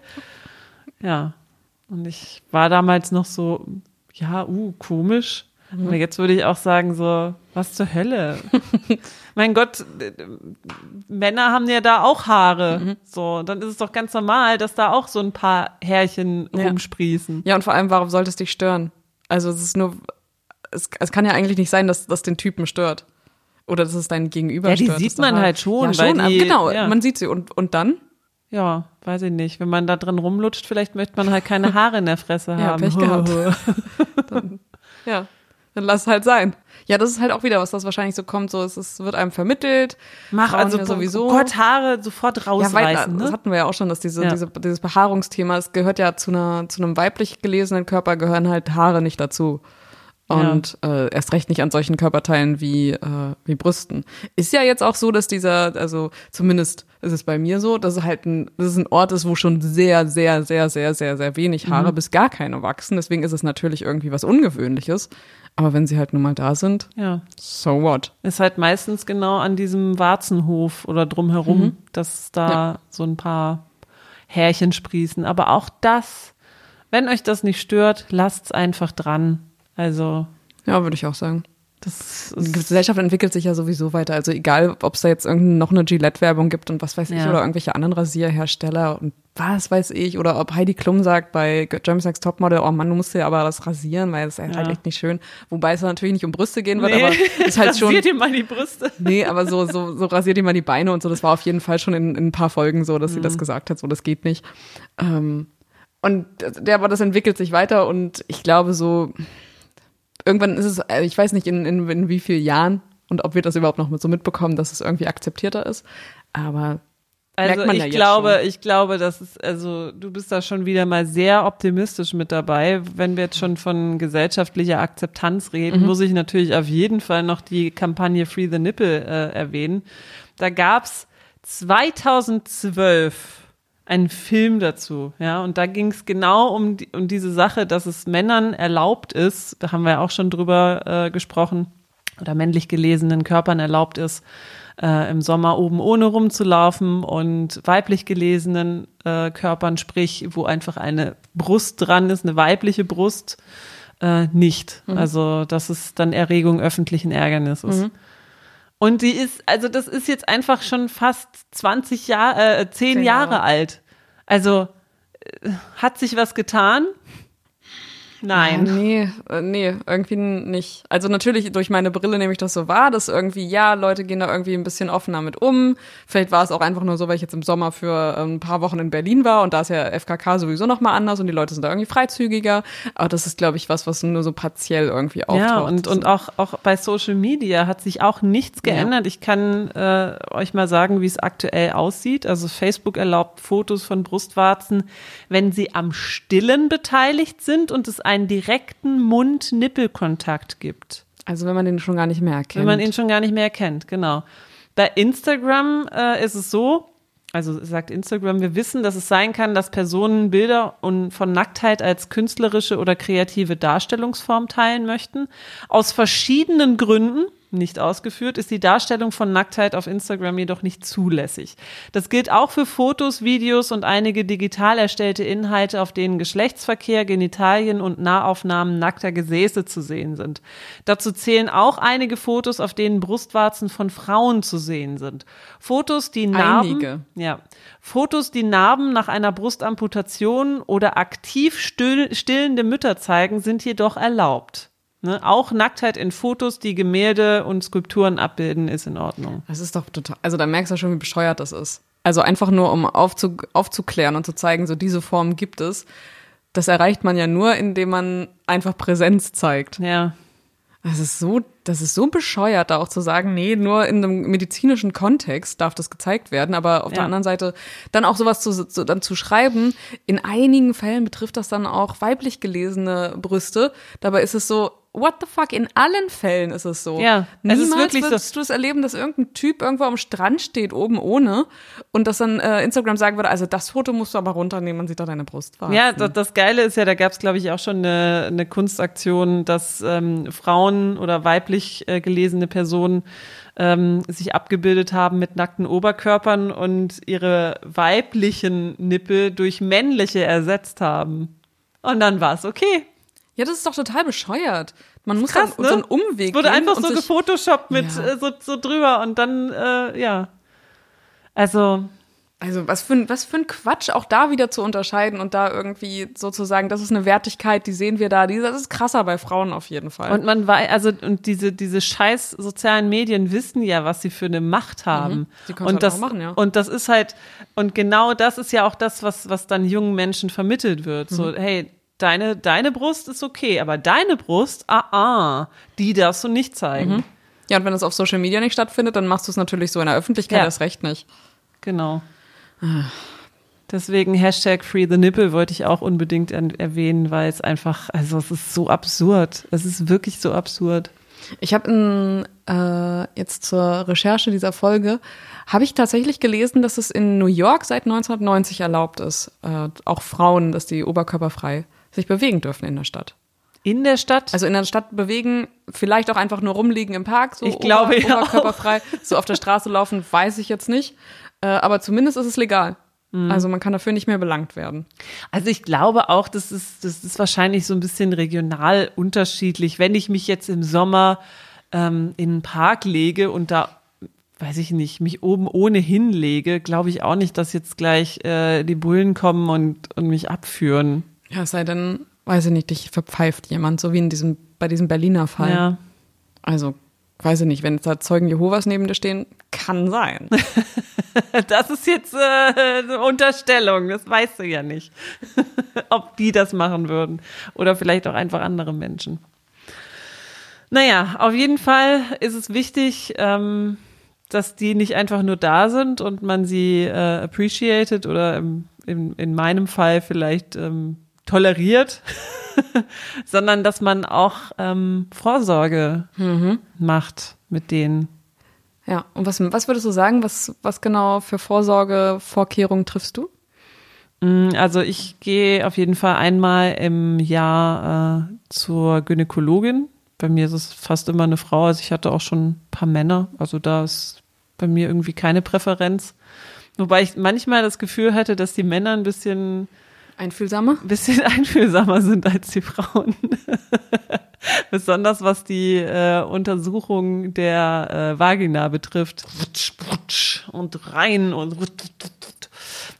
Ja. Und ich war damals noch so, ja, uh, komisch. Mhm. Und jetzt würde ich auch sagen, so, was zur Hölle? mein Gott, Männer haben ja da auch Haare. Mhm. So, dann ist es doch ganz normal, dass da auch so ein paar Härchen ja. rumsprießen. Ja, und vor allem, warum sollte es dich stören? Also, es ist nur, es, es kann ja eigentlich nicht sein, dass das den Typen stört. Oder dass es dein Gegenüber ja, stört. Ja, die sieht man halt schon. Ja, schon, die, genau, ja. man sieht sie. Und, und dann? Ja, weiß ich nicht. Wenn man da drin rumlutscht, vielleicht möchte man halt keine Haare in der Fresse ja, haben. Pech gehabt. dann, ja dann lass es halt sein. Ja, das ist halt auch wieder was, das wahrscheinlich so kommt, so es, wird einem vermittelt. Mach Frauen also ja sowieso. Gott, Haare sofort rausreißen. Ja, weil, ne? Das hatten wir ja auch schon, dass diese, ja. diese, dieses Behaarungsthema, es gehört ja zu einer, zu einem weiblich gelesenen Körper gehören halt Haare nicht dazu. Und ja. äh, erst recht nicht an solchen Körperteilen wie, äh, wie Brüsten. Ist ja jetzt auch so, dass dieser, also zumindest ist es bei mir so, dass es halt ein, dass es ein Ort ist, wo schon sehr, sehr, sehr, sehr, sehr, sehr wenig Haare mhm. bis gar keine wachsen. Deswegen ist es natürlich irgendwie was Ungewöhnliches. Aber wenn sie halt nun mal da sind, ja. so what? Ist halt meistens genau an diesem Warzenhof oder drumherum, mhm. dass da ja. so ein paar Härchen sprießen. Aber auch das, wenn euch das nicht stört, lasst's einfach dran. Also. Ja, würde ich auch sagen. Das die Gesellschaft entwickelt sich ja sowieso weiter. Also egal, ob es da jetzt noch eine Gillette-Werbung gibt und was weiß ich, oder irgendwelche anderen Rasierhersteller und was weiß ich, oder ob Heidi Klum sagt bei Germany's Next Topmodel, oh Mann, du musst dir aber das rasieren, weil das ist halt echt nicht schön. Wobei es natürlich nicht um Brüste gehen wird, nee. aber ist halt schon. Rasiert dir mal die Brüste. Nee, aber so, so, so rasiert dir mal die Beine und so. Das war auf jeden Fall schon in, in ein paar Folgen so, dass mhm. sie das mhm. gesagt hat, so, das geht nicht. Ähm, und der, aber das entwickelt sich weiter und ich glaube so, irgendwann ist es, äh, ich weiß nicht in, in, in wie vielen Jahren und ob wir das überhaupt noch mit so mitbekommen, dass es irgendwie akzeptierter ist. Aber also ich ja glaube, schon. ich glaube, dass es, also du bist da schon wieder mal sehr optimistisch mit dabei. Wenn wir jetzt schon von gesellschaftlicher Akzeptanz reden, mhm. muss ich natürlich auf jeden Fall noch die Kampagne Free the Nipple äh, erwähnen. Da gab's 2012 einen Film dazu, ja, und da ging es genau um, die, um diese Sache, dass es Männern erlaubt ist, da haben wir auch schon drüber äh, gesprochen, oder männlich gelesenen Körpern erlaubt ist, äh, im Sommer oben ohne rumzulaufen und weiblich gelesenen äh, Körpern, sprich, wo einfach eine Brust dran ist, eine weibliche Brust, äh, nicht. Mhm. Also, dass es dann Erregung öffentlichen Ärgernisses. Mhm. Und die ist, also das ist jetzt einfach schon fast 20 Jahre, äh, 10 Jahre. Jahre alt. Also äh, hat sich was getan? Nein. Ja, nee, äh, nee, irgendwie nicht. Also natürlich durch meine Brille nehme ich das so wahr, dass irgendwie, ja, Leute gehen da irgendwie ein bisschen offener mit um. Vielleicht war es auch einfach nur so, weil ich jetzt im Sommer für ähm, ein paar Wochen in Berlin war und da ist ja FKK sowieso nochmal anders und die Leute sind da irgendwie freizügiger. Aber das ist, glaube ich, was, was nur so partiell irgendwie auftaucht. Ja, und, und auch, auch bei Social Media hat sich auch nichts geändert. Ja. Ich kann äh, euch mal sagen, wie es aktuell aussieht. Also Facebook erlaubt Fotos von Brustwarzen, wenn sie am Stillen beteiligt sind und es einen direkten Mund-Nippel-Kontakt gibt. Also wenn man den schon gar nicht mehr erkennt. Wenn man ihn schon gar nicht mehr erkennt, genau. Bei Instagram äh, ist es so, also sagt Instagram, wir wissen, dass es sein kann, dass Personen Bilder und von Nacktheit als künstlerische oder kreative Darstellungsform teilen möchten. Aus verschiedenen Gründen nicht ausgeführt, ist die Darstellung von Nacktheit auf Instagram jedoch nicht zulässig. Das gilt auch für Fotos, Videos und einige digital erstellte Inhalte, auf denen Geschlechtsverkehr, Genitalien und Nahaufnahmen nackter Gesäße zu sehen sind. Dazu zählen auch einige Fotos, auf denen Brustwarzen von Frauen zu sehen sind. Fotos, die Narben, einige. ja, Fotos, die Narben nach einer Brustamputation oder aktiv still, stillende Mütter zeigen, sind jedoch erlaubt. Ne? Auch Nacktheit in Fotos, die Gemälde und Skulpturen abbilden, ist in Ordnung. Das ist doch total, also da merkst du schon, wie bescheuert das ist. Also einfach nur, um aufzu, aufzuklären und zu zeigen, so diese Form gibt es. Das erreicht man ja nur, indem man einfach Präsenz zeigt. Ja. Das ist so, das ist so bescheuert, da auch zu sagen, nee, nur in einem medizinischen Kontext darf das gezeigt werden, aber auf ja. der anderen Seite dann auch sowas zu, so, dann zu schreiben. In einigen Fällen betrifft das dann auch weiblich gelesene Brüste. Dabei ist es so, what the fuck, in allen Fällen ist es so. Ja, es Niemals ist wirklich würdest so. du es erleben, dass irgendein Typ irgendwo am Strand steht, oben ohne, und dass dann äh, Instagram sagen würde, also das Foto musst du aber runternehmen, man sieht da deine Brust. Ja, das, das Geile ist ja, da gab es, glaube ich, auch schon eine, eine Kunstaktion, dass ähm, Frauen oder weiblich äh, gelesene Personen ähm, sich abgebildet haben mit nackten Oberkörpern und ihre weiblichen Nippel durch männliche ersetzt haben. Und dann war es okay. Ja, das ist doch total bescheuert. Man muss krass, dann ne? so einen Umweg es wurde einfach so gefotoshoppt mit ja. äh, so, so drüber und dann, äh, ja. Also. Also was für, ein, was für ein Quatsch, auch da wieder zu unterscheiden und da irgendwie sozusagen, das ist eine Wertigkeit, die sehen wir da, die, das ist krasser bei Frauen auf jeden Fall. Und man weiß, also und diese, diese scheiß sozialen Medien wissen ja, was sie für eine Macht haben. Mhm, die und halt das, machen, ja. Und das ist halt, und genau das ist ja auch das, was, was dann jungen Menschen vermittelt wird. Mhm. So, hey, deine, deine Brust ist okay, aber deine Brust, ah, ah, die darfst du nicht zeigen. Mhm. Ja, und wenn es auf Social Media nicht stattfindet, dann machst du es natürlich so in der Öffentlichkeit ja. erst recht nicht. Genau. Deswegen Hashtag Free the Nipple wollte ich auch unbedingt erwähnen, weil es einfach, also es ist so absurd. Es ist wirklich so absurd. Ich habe äh, jetzt zur Recherche dieser Folge, habe ich tatsächlich gelesen, dass es in New York seit 1990 erlaubt ist, äh, auch Frauen, dass die oberkörperfrei sich bewegen dürfen in der Stadt. In der Stadt? Also in der Stadt bewegen, vielleicht auch einfach nur rumliegen im Park, so ich glaube, ober, ja oberkörperfrei. So auf der Straße laufen, weiß ich jetzt nicht. Äh, aber zumindest ist es legal. Mhm. Also man kann dafür nicht mehr belangt werden. Also ich glaube auch, das ist, das ist wahrscheinlich so ein bisschen regional unterschiedlich. Wenn ich mich jetzt im Sommer ähm, in einen Park lege und da weiß ich nicht, mich oben ohne hinlege, glaube ich auch nicht, dass jetzt gleich äh, die Bullen kommen und, und mich abführen. Ja, es sei denn, weiß ich nicht, dich verpfeift jemand, so wie in diesem, bei diesem Berliner Fall. Ja. Also, weiß ich nicht, wenn da Zeugen Jehovas neben dir stehen, kann sein. das ist jetzt äh, eine Unterstellung, das weißt du ja nicht. Ob die das machen würden. Oder vielleicht auch einfach andere Menschen. Naja, auf jeden Fall ist es wichtig, ähm, dass die nicht einfach nur da sind und man sie äh, appreciated oder im, im, in meinem Fall vielleicht ähm, toleriert, sondern dass man auch ähm, Vorsorge mhm. macht mit denen. Ja, und was, was würdest du sagen, was, was genau für Vorsorgevorkehrungen triffst du? Mm, also ich gehe auf jeden Fall einmal im Jahr äh, zur Gynäkologin. Bei mir ist es fast immer eine Frau, also ich hatte auch schon ein paar Männer, also da ist bei mir irgendwie keine Präferenz. Wobei ich manchmal das Gefühl hatte, dass die Männer ein bisschen Einfühlsamer? Ein bisschen einfühlsamer sind als die Frauen. Besonders was die äh, Untersuchung der äh, Vagina betrifft. Und rein und.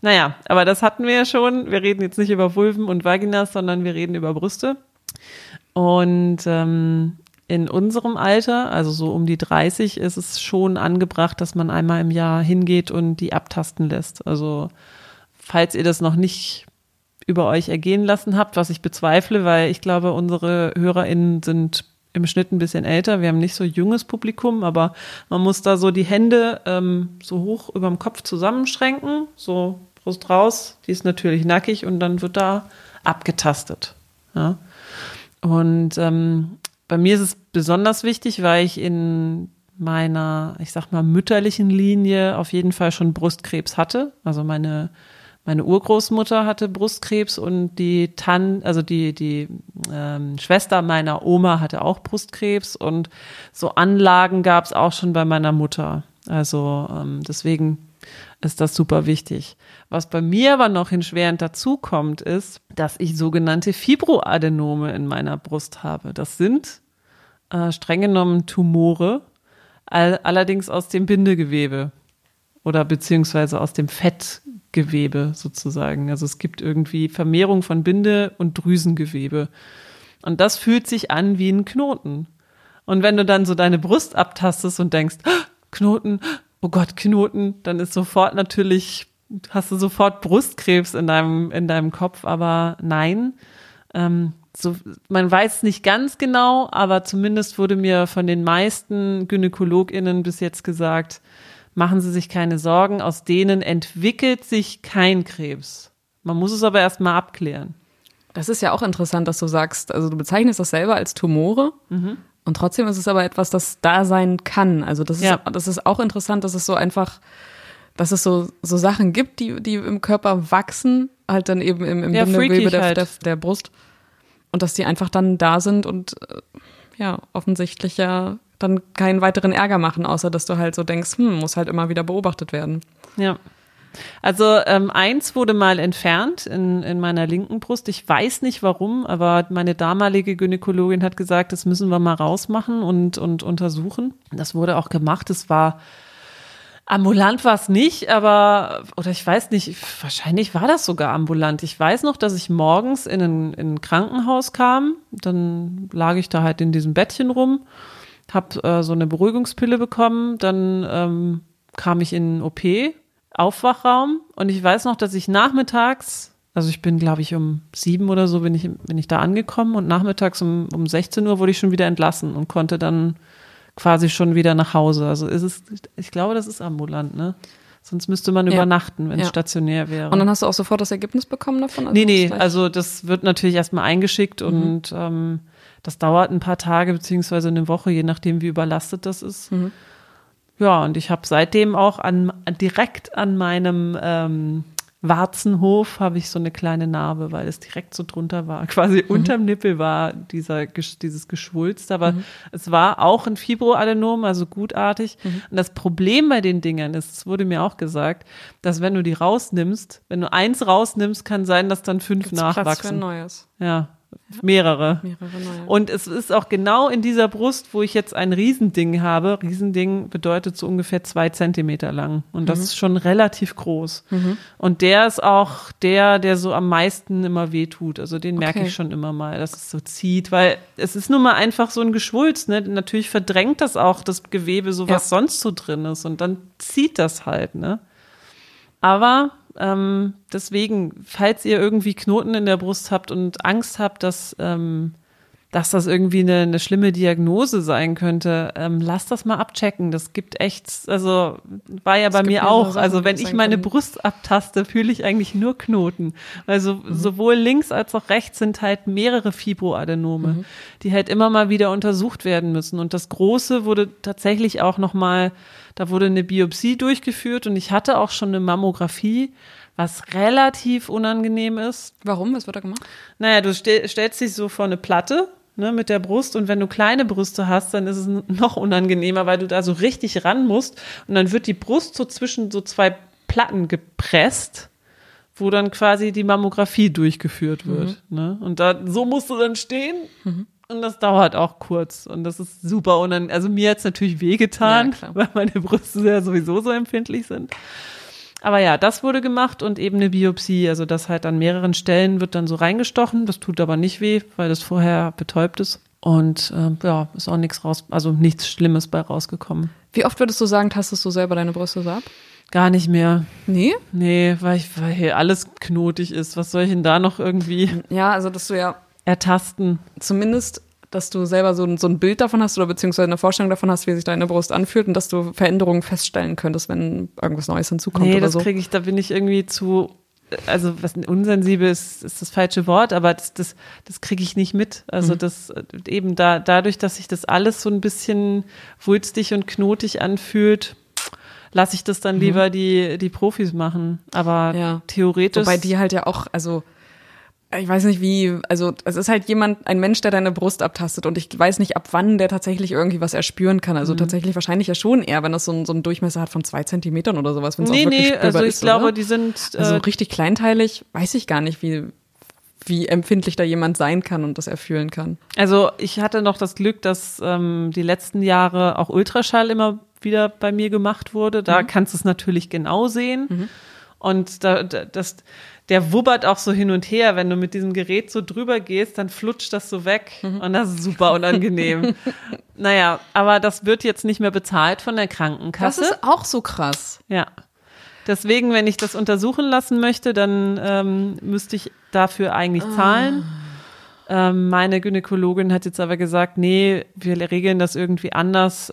Naja, aber das hatten wir ja schon. Wir reden jetzt nicht über Vulven und Vaginas, sondern wir reden über Brüste. Und ähm, in unserem Alter, also so um die 30, ist es schon angebracht, dass man einmal im Jahr hingeht und die abtasten lässt. Also falls ihr das noch nicht über euch ergehen lassen habt, was ich bezweifle, weil ich glaube, unsere HörerInnen sind im Schnitt ein bisschen älter. Wir haben nicht so junges Publikum, aber man muss da so die Hände ähm, so hoch über dem Kopf zusammenschränken, so Brust raus, die ist natürlich nackig und dann wird da abgetastet. Ja. Und ähm, bei mir ist es besonders wichtig, weil ich in meiner, ich sag mal, mütterlichen Linie auf jeden Fall schon Brustkrebs hatte. Also meine meine Urgroßmutter hatte Brustkrebs und die Tan, also die die ähm, Schwester meiner Oma hatte auch Brustkrebs und so Anlagen gab es auch schon bei meiner Mutter. Also ähm, deswegen ist das super wichtig. Was bei mir aber noch hinschwerend dazukommt, ist, dass ich sogenannte Fibroadenome in meiner Brust habe. Das sind äh, streng genommen Tumore, all, allerdings aus dem Bindegewebe oder beziehungsweise aus dem Fettgewebe sozusagen. Also es gibt irgendwie Vermehrung von Binde- und Drüsengewebe. Und das fühlt sich an wie ein Knoten. Und wenn du dann so deine Brust abtastest und denkst, ah, Knoten, oh Gott, Knoten, dann ist sofort natürlich, hast du sofort Brustkrebs in deinem, in deinem Kopf. Aber nein, ähm, so, man weiß nicht ganz genau, aber zumindest wurde mir von den meisten GynäkologInnen bis jetzt gesagt, machen Sie sich keine Sorgen, aus denen entwickelt sich kein Krebs. Man muss es aber erstmal abklären. Das ist ja auch interessant, dass du sagst, also du bezeichnest das selber als Tumore mhm. und trotzdem ist es aber etwas, das da sein kann. Also das ist, ja. das ist auch interessant, dass es so einfach, dass es so, so Sachen gibt, die, die im Körper wachsen, halt dann eben im, im ja, Bindegewebe der, halt. der, der Brust und dass die einfach dann da sind und äh, ja, offensichtlich ja dann keinen weiteren Ärger machen, außer dass du halt so denkst, hm, muss halt immer wieder beobachtet werden. Ja. Also ähm, eins wurde mal entfernt in, in meiner linken Brust. Ich weiß nicht warum, aber meine damalige Gynäkologin hat gesagt, das müssen wir mal rausmachen und, und untersuchen. Das wurde auch gemacht. Es war ambulant war es nicht, aber oder ich weiß nicht, wahrscheinlich war das sogar ambulant. Ich weiß noch, dass ich morgens in ein, in ein Krankenhaus kam. Dann lag ich da halt in diesem Bettchen rum habe äh, so eine Beruhigungspille bekommen, dann ähm, kam ich in den OP, Aufwachraum und ich weiß noch, dass ich nachmittags, also ich bin glaube ich um sieben oder so bin ich, bin ich da angekommen und nachmittags um, um 16 Uhr wurde ich schon wieder entlassen und konnte dann quasi schon wieder nach Hause. Also ist es, ich glaube, das ist ambulant, ne? Sonst müsste man ja. übernachten, wenn es ja. stationär wäre. Und dann hast du auch sofort das Ergebnis bekommen davon? Also nee, nee, also das wird natürlich erstmal eingeschickt mhm. und ähm, das dauert ein paar Tage beziehungsweise eine Woche, je nachdem, wie überlastet das ist. Mhm. Ja, und ich habe seitdem auch an, direkt an meinem ähm, Warzenhof habe ich so eine kleine Narbe, weil es direkt so drunter war. Quasi mhm. unterm Nippel war dieser, dieses Geschwulst, aber mhm. es war auch ein Fibroadenom, also gutartig. Mhm. Und das Problem bei den Dingern ist, es wurde mir auch gesagt, dass wenn du die rausnimmst, wenn du eins rausnimmst, kann sein, dass dann fünf Gibt's nachwachsen. Platz für ein neues. Ja, Mehrere. Mehrere neue. Und es ist auch genau in dieser Brust, wo ich jetzt ein Riesending habe. Riesending bedeutet so ungefähr zwei Zentimeter lang. Und das mhm. ist schon relativ groß. Mhm. Und der ist auch der, der so am meisten immer wehtut. Also den merke okay. ich schon immer mal, dass es so zieht. Weil es ist nun mal einfach so ein Geschwulst. Ne? Natürlich verdrängt das auch das Gewebe, so was ja. sonst so drin ist. Und dann zieht das halt. Ne? Aber ähm, deswegen, falls ihr irgendwie Knoten in der Brust habt und Angst habt, dass, ähm, dass das irgendwie eine, eine schlimme Diagnose sein könnte, ähm, lasst das mal abchecken. Das gibt echt, also war ja bei mir auch. Sachen, also wenn ich meine können. Brust abtaste, fühle ich eigentlich nur Knoten. Also mhm. sowohl links als auch rechts sind halt mehrere Fibroadenome, mhm. die halt immer mal wieder untersucht werden müssen. Und das große wurde tatsächlich auch noch mal da wurde eine Biopsie durchgeführt und ich hatte auch schon eine Mammographie, was relativ unangenehm ist. Warum? Was wird da gemacht? Naja, du stell, stellst dich so vor eine Platte ne, mit der Brust und wenn du kleine Brüste hast, dann ist es noch unangenehmer, weil du da so richtig ran musst und dann wird die Brust so zwischen so zwei Platten gepresst wo dann quasi die Mammographie durchgeführt wird. Mhm. Ne? Und da so musst du dann stehen mhm. Und das dauert auch kurz. Und das ist super unangenehm. Also mir hat es natürlich wehgetan, ja, weil meine Brüste ja sowieso so empfindlich sind. Aber ja, das wurde gemacht und eben eine Biopsie. Also das halt an mehreren Stellen wird dann so reingestochen. Das tut aber nicht weh, weil das vorher betäubt ist. Und äh, ja, ist auch nichts raus, also nichts Schlimmes bei rausgekommen. Wie oft würdest du sagen, tastest du selber deine Brüste so ab? Gar nicht mehr. Nee? Nee, weil, ich, weil hier alles knotig ist. Was soll ich denn da noch irgendwie? Ja, also dass du ja ertasten. Zumindest, dass du selber so ein, so ein Bild davon hast oder beziehungsweise eine Vorstellung davon hast, wie sich deine Brust anfühlt und dass du Veränderungen feststellen könntest, wenn irgendwas Neues hinzukommt nee, oder so. das kriege ich, da bin ich irgendwie zu, also was unsensibel ist, ist das falsche Wort, aber das, das, das kriege ich nicht mit. Also mhm. das eben da, dadurch, dass sich das alles so ein bisschen wulstig und knotig anfühlt, lasse ich das dann mhm. lieber die, die Profis machen. Aber ja. theoretisch. Wobei die halt ja auch, also ich weiß nicht wie, also es ist halt jemand, ein Mensch, der deine Brust abtastet und ich weiß nicht, ab wann der tatsächlich irgendwie was erspüren kann. Also mhm. tatsächlich wahrscheinlich ja schon eher, wenn das so, ein, so einen Durchmesser hat von zwei Zentimetern oder sowas. Wenn's nee, auch wirklich nee, also ich ist, glaube, oder? die sind. Äh, also richtig kleinteilig, weiß ich gar nicht, wie, wie empfindlich da jemand sein kann und das erfühlen kann. Also ich hatte noch das Glück, dass ähm, die letzten Jahre auch Ultraschall immer wieder bei mir gemacht wurde. Da mhm. kannst du es natürlich genau sehen. Mhm. Und da, das, der wubbert auch so hin und her. Wenn du mit diesem Gerät so drüber gehst, dann flutscht das so weg. Mhm. Und das ist super unangenehm. naja, aber das wird jetzt nicht mehr bezahlt von der Krankenkasse. Das ist auch so krass. Ja. Deswegen, wenn ich das untersuchen lassen möchte, dann ähm, müsste ich dafür eigentlich zahlen. Ah. Ähm, meine Gynäkologin hat jetzt aber gesagt, nee, wir regeln das irgendwie anders.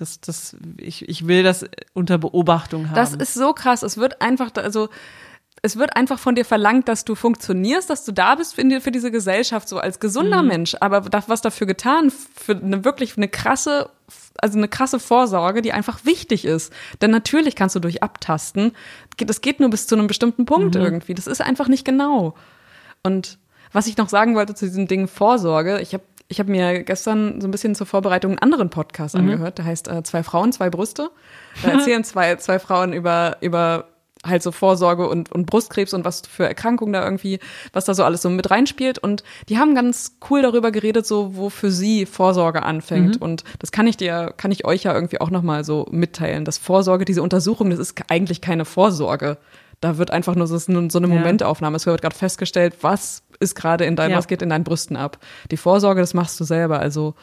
Das, das, ich, ich will das unter Beobachtung haben. Das ist so krass. Es wird einfach, also es wird einfach von dir verlangt, dass du funktionierst, dass du da bist für, für diese Gesellschaft, so als gesunder mhm. Mensch. Aber was dafür getan, für eine wirklich eine krasse, also eine krasse Vorsorge, die einfach wichtig ist. Denn natürlich kannst du durch Abtasten, das geht nur bis zu einem bestimmten Punkt mhm. irgendwie. Das ist einfach nicht genau. Und was ich noch sagen wollte zu diesem Ding Vorsorge, ich habe ich hab mir gestern so ein bisschen zur Vorbereitung einen anderen Podcast mhm. angehört, der heißt äh, Zwei Frauen, zwei Brüste. Da erzählen zwei, zwei Frauen über, über halt so Vorsorge und, und Brustkrebs und was für Erkrankungen da irgendwie, was da so alles so mit reinspielt. Und die haben ganz cool darüber geredet, so wo für sie Vorsorge anfängt. Mhm. Und das kann ich dir, kann ich euch ja irgendwie auch nochmal so mitteilen. dass Vorsorge, diese Untersuchung, das ist eigentlich keine Vorsorge. Da wird einfach nur so, so eine Momentaufnahme. Es wird gerade festgestellt, was ist gerade in deinem, ja. was geht in deinen Brüsten ab. Die Vorsorge, das machst du selber. Also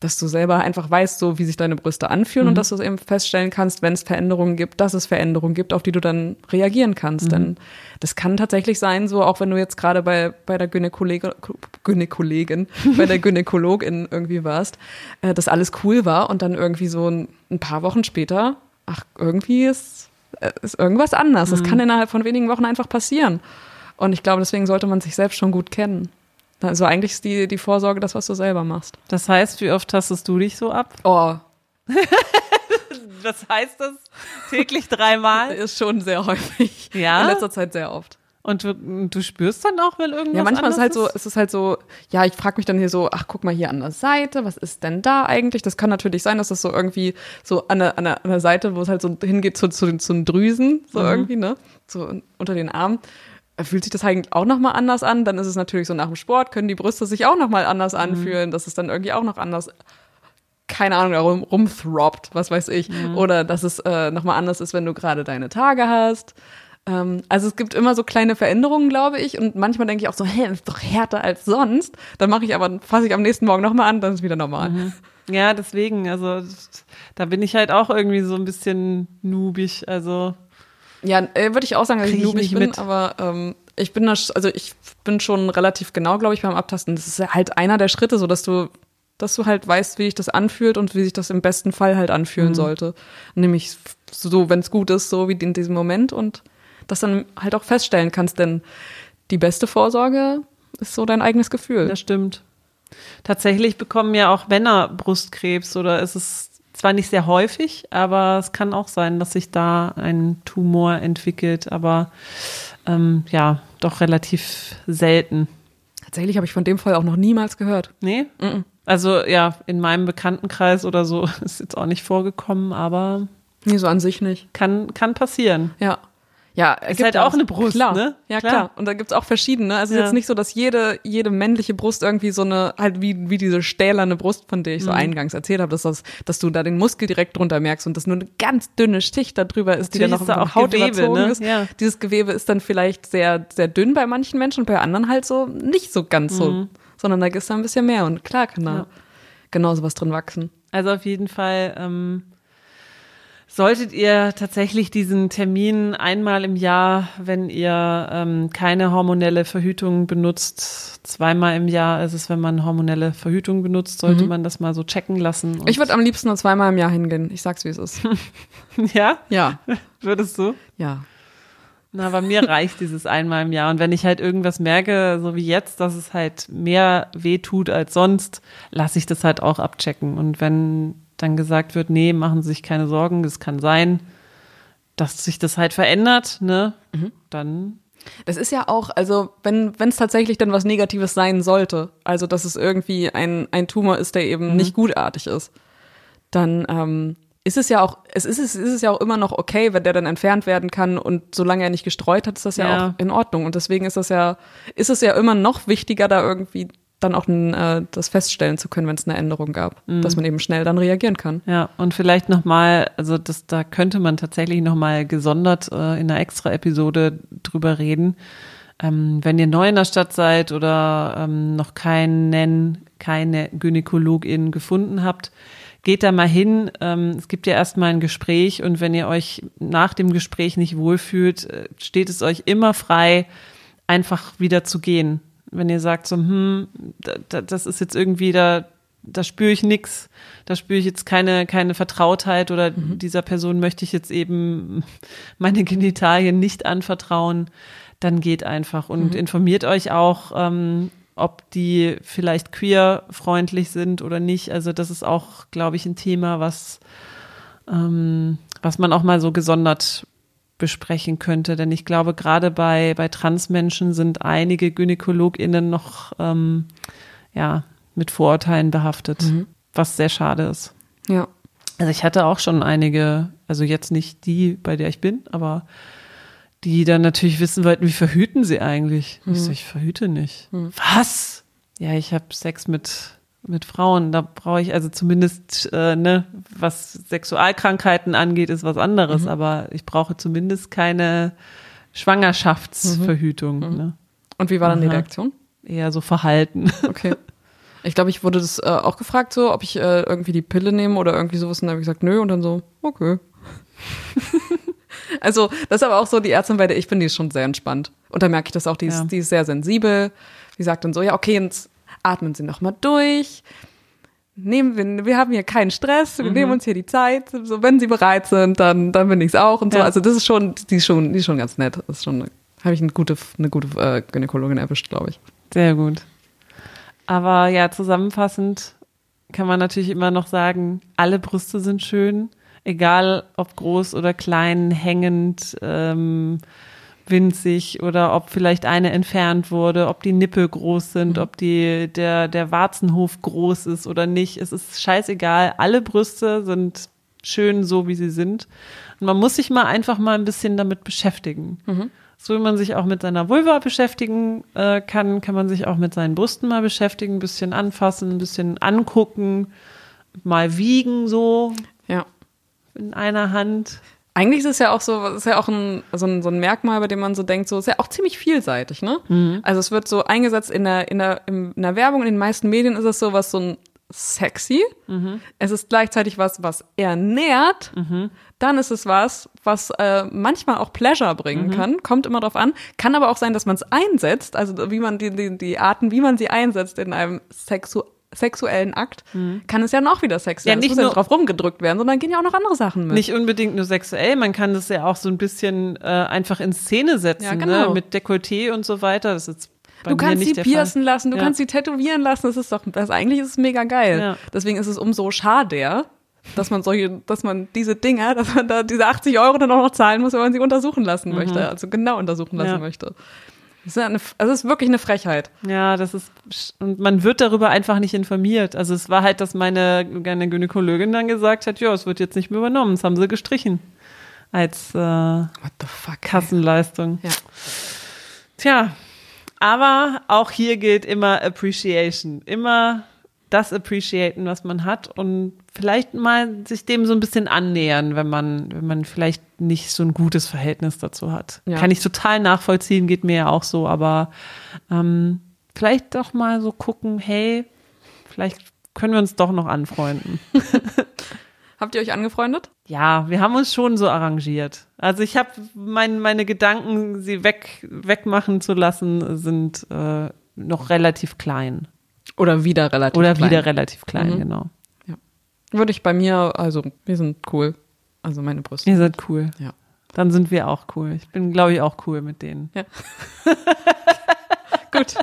dass du selber einfach weißt, so wie sich deine Brüste anfühlen mhm. und dass du es eben feststellen kannst, wenn es Veränderungen gibt, dass es Veränderungen gibt, auf die du dann reagieren kannst. Mhm. Denn das kann tatsächlich sein, so auch wenn du jetzt gerade bei, bei der Gynäkologin, Gynäkologin, bei der Gynäkologin irgendwie warst, äh, dass alles cool war und dann irgendwie so ein, ein paar Wochen später ach, irgendwie ist, äh, ist irgendwas anders. Das mhm. kann innerhalb von wenigen Wochen einfach passieren. Und ich glaube, deswegen sollte man sich selbst schon gut kennen. Also eigentlich ist die, die Vorsorge das, was du selber machst. Das heißt, wie oft tastest du dich so ab? Oh. was heißt das? Täglich dreimal? Ist schon sehr häufig. Ja. In letzter Zeit sehr oft. Und du, du spürst dann auch, wenn irgendwas Ja, manchmal ist halt so, ist? es ist halt so, ja, ich frage mich dann hier so, ach, guck mal hier an der Seite, was ist denn da eigentlich? Das kann natürlich sein, dass das so irgendwie so an der, an der, an der Seite, wo es halt so hingeht zu, zu, zu den Drüsen, so mhm. irgendwie, ne? So unter den Armen. Fühlt sich das eigentlich auch nochmal anders an? Dann ist es natürlich so nach dem Sport, können die Brüste sich auch nochmal anders mhm. anfühlen, mhm. dass es dann irgendwie auch noch anders keine Ahnung, rum, rumthrobbt, was weiß ich. Mhm. Oder dass es äh, nochmal anders ist, wenn du gerade deine Tage hast. Ähm, also es gibt immer so kleine Veränderungen, glaube ich. Und manchmal denke ich auch so, hä, ist doch härter als sonst. Dann mache ich aber, fasse ich am nächsten Morgen nochmal an, dann ist es wieder normal. Mhm. Ja, deswegen, also da bin ich halt auch irgendwie so ein bisschen noobig, also. Ja, äh, würde ich auch sagen, dass ich noobig bin, mit. aber ähm, ich bin da, also ich bin schon relativ genau, glaube ich, beim Abtasten. Das ist halt einer der Schritte, so dass du dass du halt weißt, wie sich das anfühlt und wie sich das im besten Fall halt anfühlen mhm. sollte. Nämlich so, wenn es gut ist, so wie in diesem Moment und das dann halt auch feststellen kannst, denn die beste Vorsorge ist so dein eigenes Gefühl. Das stimmt. Tatsächlich bekommen ja auch Männer Brustkrebs oder ist es zwar nicht sehr häufig, aber es kann auch sein, dass sich da ein Tumor entwickelt, aber ähm, ja, doch relativ selten. Tatsächlich habe ich von dem Fall auch noch niemals gehört. Nee? Mm -mm. Also ja, in meinem Bekanntenkreis oder so ist jetzt auch nicht vorgekommen, aber. Nee, so an sich nicht. Kann, kann passieren. Ja. Ja, es ist halt auch eine Brust, klar. ne? Ja, klar. klar. Und da gibt's auch verschiedene. Also ja. ist jetzt nicht so, dass jede, jede männliche Brust irgendwie so eine, halt wie, wie diese stählerne Brust, von der ich so mhm. eingangs erzählt habe, dass, das, dass du da den Muskel direkt drunter merkst und dass nur eine ganz dünne Schicht da drüber ist, die dann noch von Haut Gewebe, überzogen ne? ist. Ja. Dieses Gewebe ist dann vielleicht sehr, sehr dünn bei manchen Menschen und bei anderen halt so nicht so ganz mhm. so sondern da ist da ein bisschen mehr und klar kann da ja. genauso was drin wachsen. Also auf jeden Fall ähm, solltet ihr tatsächlich diesen Termin einmal im Jahr, wenn ihr ähm, keine hormonelle Verhütung benutzt, zweimal im Jahr ist es, wenn man hormonelle Verhütung benutzt, sollte mhm. man das mal so checken lassen. Ich würde am liebsten nur zweimal im Jahr hingehen. Ich sag's, wie es ist. ja? Ja. Würdest du? Ja. Na, bei mir reicht dieses einmal im Jahr. Und wenn ich halt irgendwas merke, so wie jetzt, dass es halt mehr weh tut als sonst, lasse ich das halt auch abchecken. Und wenn dann gesagt wird, nee, machen Sie sich keine Sorgen, es kann sein, dass sich das halt verändert, ne, mhm. dann. Das ist ja auch, also wenn wenn es tatsächlich dann was Negatives sein sollte, also dass es irgendwie ein, ein Tumor ist, der eben mhm. nicht gutartig ist, dann ähm, ist es ja auch, es ist, es ist es ja auch immer noch okay, wenn der dann entfernt werden kann und solange er nicht gestreut hat, ist das ja, ja. auch in Ordnung. Und deswegen ist das ja, ist es ja immer noch wichtiger, da irgendwie dann auch ein, äh, das feststellen zu können, wenn es eine Änderung gab, mhm. dass man eben schnell dann reagieren kann. Ja, und vielleicht nochmal, also das, da könnte man tatsächlich nochmal gesondert äh, in einer extra Episode drüber reden. Ähm, wenn ihr neu in der Stadt seid oder ähm, noch keinen, keine Gynäkologin gefunden habt, geht da mal hin. Ähm, es gibt ja erstmal ein Gespräch und wenn ihr euch nach dem Gespräch nicht wohlfühlt, äh, steht es euch immer frei, einfach wieder zu gehen. Wenn ihr sagt so, hm, das ist jetzt irgendwie da, da spüre ich nix, da spüre ich jetzt keine, keine Vertrautheit oder mhm. dieser Person möchte ich jetzt eben meine Genitalien nicht anvertrauen, dann geht einfach und mhm. informiert euch auch, ähm, ob die vielleicht queer-freundlich sind oder nicht. Also das ist auch, glaube ich, ein Thema, was, ähm, was man auch mal so gesondert besprechen könnte. Denn ich glaube, gerade bei, bei Transmenschen sind einige GynäkologInnen noch ähm, ja, mit Vorurteilen behaftet, mhm. was sehr schade ist. Ja. Also ich hatte auch schon einige, also jetzt nicht die, bei der ich bin, aber die dann natürlich wissen wollten, wie verhüten sie eigentlich? Hm. Ich so, ich verhüte nicht. Hm. Was? Ja, ich habe Sex mit mit Frauen. Da brauche ich also zumindest, äh, ne, was Sexualkrankheiten angeht, ist was anderes. Mhm. Aber ich brauche zumindest keine Schwangerschaftsverhütung. Mhm. Ne? Und wie war dann Aha. die Reaktion? Eher so Verhalten. Okay. Ich glaube, ich wurde das äh, auch gefragt, so, ob ich äh, irgendwie die Pille nehme oder irgendwie sowas. Und dann habe ich gesagt, nö. Und dann so, okay. Also, das ist aber auch so, die Ärztin, bei der ich bin, die ist schon sehr entspannt. Und da merke ich das auch, die ist, ja. die ist sehr sensibel. Die sagt dann so, ja, okay, jetzt atmen Sie nochmal durch. nehmen wir, wir haben hier keinen Stress, wir mhm. nehmen uns hier die Zeit. So, wenn sie bereit sind, dann, dann bin ich es auch und so. Ja. Also das ist schon, die ist schon, die ist schon ganz nett. Das ist schon, habe ich eine gute, eine gute äh, Gynäkologin erwischt, glaube ich. Sehr gut. Aber ja, zusammenfassend kann man natürlich immer noch sagen, alle Brüste sind schön, egal ob groß oder klein, hängend, ähm, winzig oder ob vielleicht eine entfernt wurde, ob die Nippel groß sind, mhm. ob die, der, der Warzenhof groß ist oder nicht. Es ist scheißegal. Alle Brüste sind schön so, wie sie sind. Und man muss sich mal einfach mal ein bisschen damit beschäftigen. Mhm. So wie man sich auch mit seiner Vulva beschäftigen äh, kann, kann man sich auch mit seinen Brüsten mal beschäftigen, ein bisschen anfassen, ein bisschen angucken, mal wiegen so. Ja. In einer Hand. Eigentlich ist es ja auch so, ist ja auch ein, so, ein, so ein Merkmal, bei dem man so denkt, so ist ja auch ziemlich vielseitig, ne? Mhm. Also es wird so eingesetzt in der, in der, in der Werbung, in den meisten Medien ist es so was so ein sexy. Mhm. Es ist gleichzeitig was, was ernährt. Mhm. Dann ist es was, was äh, manchmal auch Pleasure bringen mhm. kann. Kommt immer drauf an. Kann aber auch sein, dass man es einsetzt. Also wie man die, die, die Arten, wie man sie einsetzt in einem Sexu sexuellen Akt, mhm. kann es ja noch wieder sexuell. Ja, nicht nur drauf rumgedrückt werden, sondern gehen ja auch noch andere Sachen mit. Nicht unbedingt nur sexuell, man kann das ja auch so ein bisschen äh, einfach in Szene setzen, ja, ne? genau. ne? mit Dekolleté und so weiter. Das ist du kannst sie piercen Fall. lassen, du ja. kannst sie tätowieren lassen. Das ist doch, das eigentlich ist es mega geil. Ja. Deswegen ist es umso schade, dass man solche, dass man diese Dinger, dass man da diese 80 Euro dann auch noch zahlen muss, wenn man sie untersuchen lassen mhm. möchte, also genau untersuchen lassen ja. möchte. Das ist, eine, also ist wirklich eine Frechheit. Ja, das ist, und man wird darüber einfach nicht informiert. Also es war halt, dass meine, meine Gynäkologin dann gesagt hat, ja, es wird jetzt nicht mehr übernommen, das haben sie gestrichen. Als äh, fuck, Kassenleistung. Ja. Tja, aber auch hier gilt immer Appreciation. Immer das appreciaten, was man hat und vielleicht mal sich dem so ein bisschen annähern, wenn man, wenn man vielleicht nicht so ein gutes Verhältnis dazu hat. Ja. Kann ich total nachvollziehen, geht mir ja auch so, aber ähm, vielleicht doch mal so gucken, hey, vielleicht können wir uns doch noch anfreunden. Habt ihr euch angefreundet? Ja, wir haben uns schon so arrangiert. Also ich habe mein, meine Gedanken, sie weg, wegmachen zu lassen, sind äh, noch relativ klein. Oder wieder relativ Oder klein. Oder wieder relativ klein, mhm. genau. Ja. Würde ich bei mir, also wir sind cool. Also meine Brüste. Ihr seid cool. Ja. Dann sind wir auch cool. Ich bin, glaube ich, auch cool mit denen. Ja. Gut.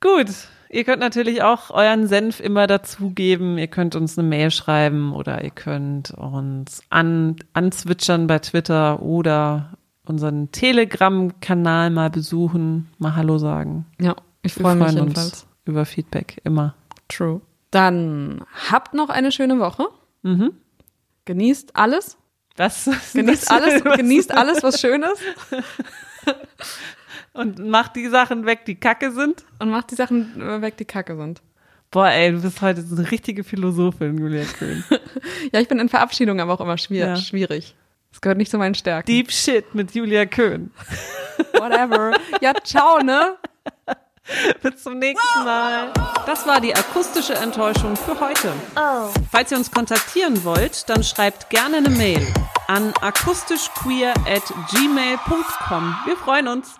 Gut. Ihr könnt natürlich auch euren Senf immer dazugeben. Ihr könnt uns eine Mail schreiben oder ihr könnt uns an, anzwitschern bei Twitter oder unseren Telegram-Kanal mal besuchen, mal Hallo sagen. Ja, ich freue mich jedenfalls. über Feedback, immer. True. Dann habt noch eine schöne Woche. Mhm. Genießt alles. Das, genießt das, alles, was genießt alles, was schön ist. Und macht die Sachen weg, die kacke sind. Und macht die Sachen äh, weg, die kacke sind. Boah, ey, du bist heute so eine richtige Philosophin, Julia Köhn. ja, ich bin in Verabschiedungen aber auch immer schwierig. Ja. schwierig. Das gehört nicht zu meinen Stärken. Deep Shit mit Julia Köhn. Whatever. Ja, ciao, ne? Bis zum nächsten Mal. Das war die akustische Enttäuschung für heute. Oh. Falls ihr uns kontaktieren wollt, dann schreibt gerne eine Mail an akustischqueer at gmail.com. Wir freuen uns.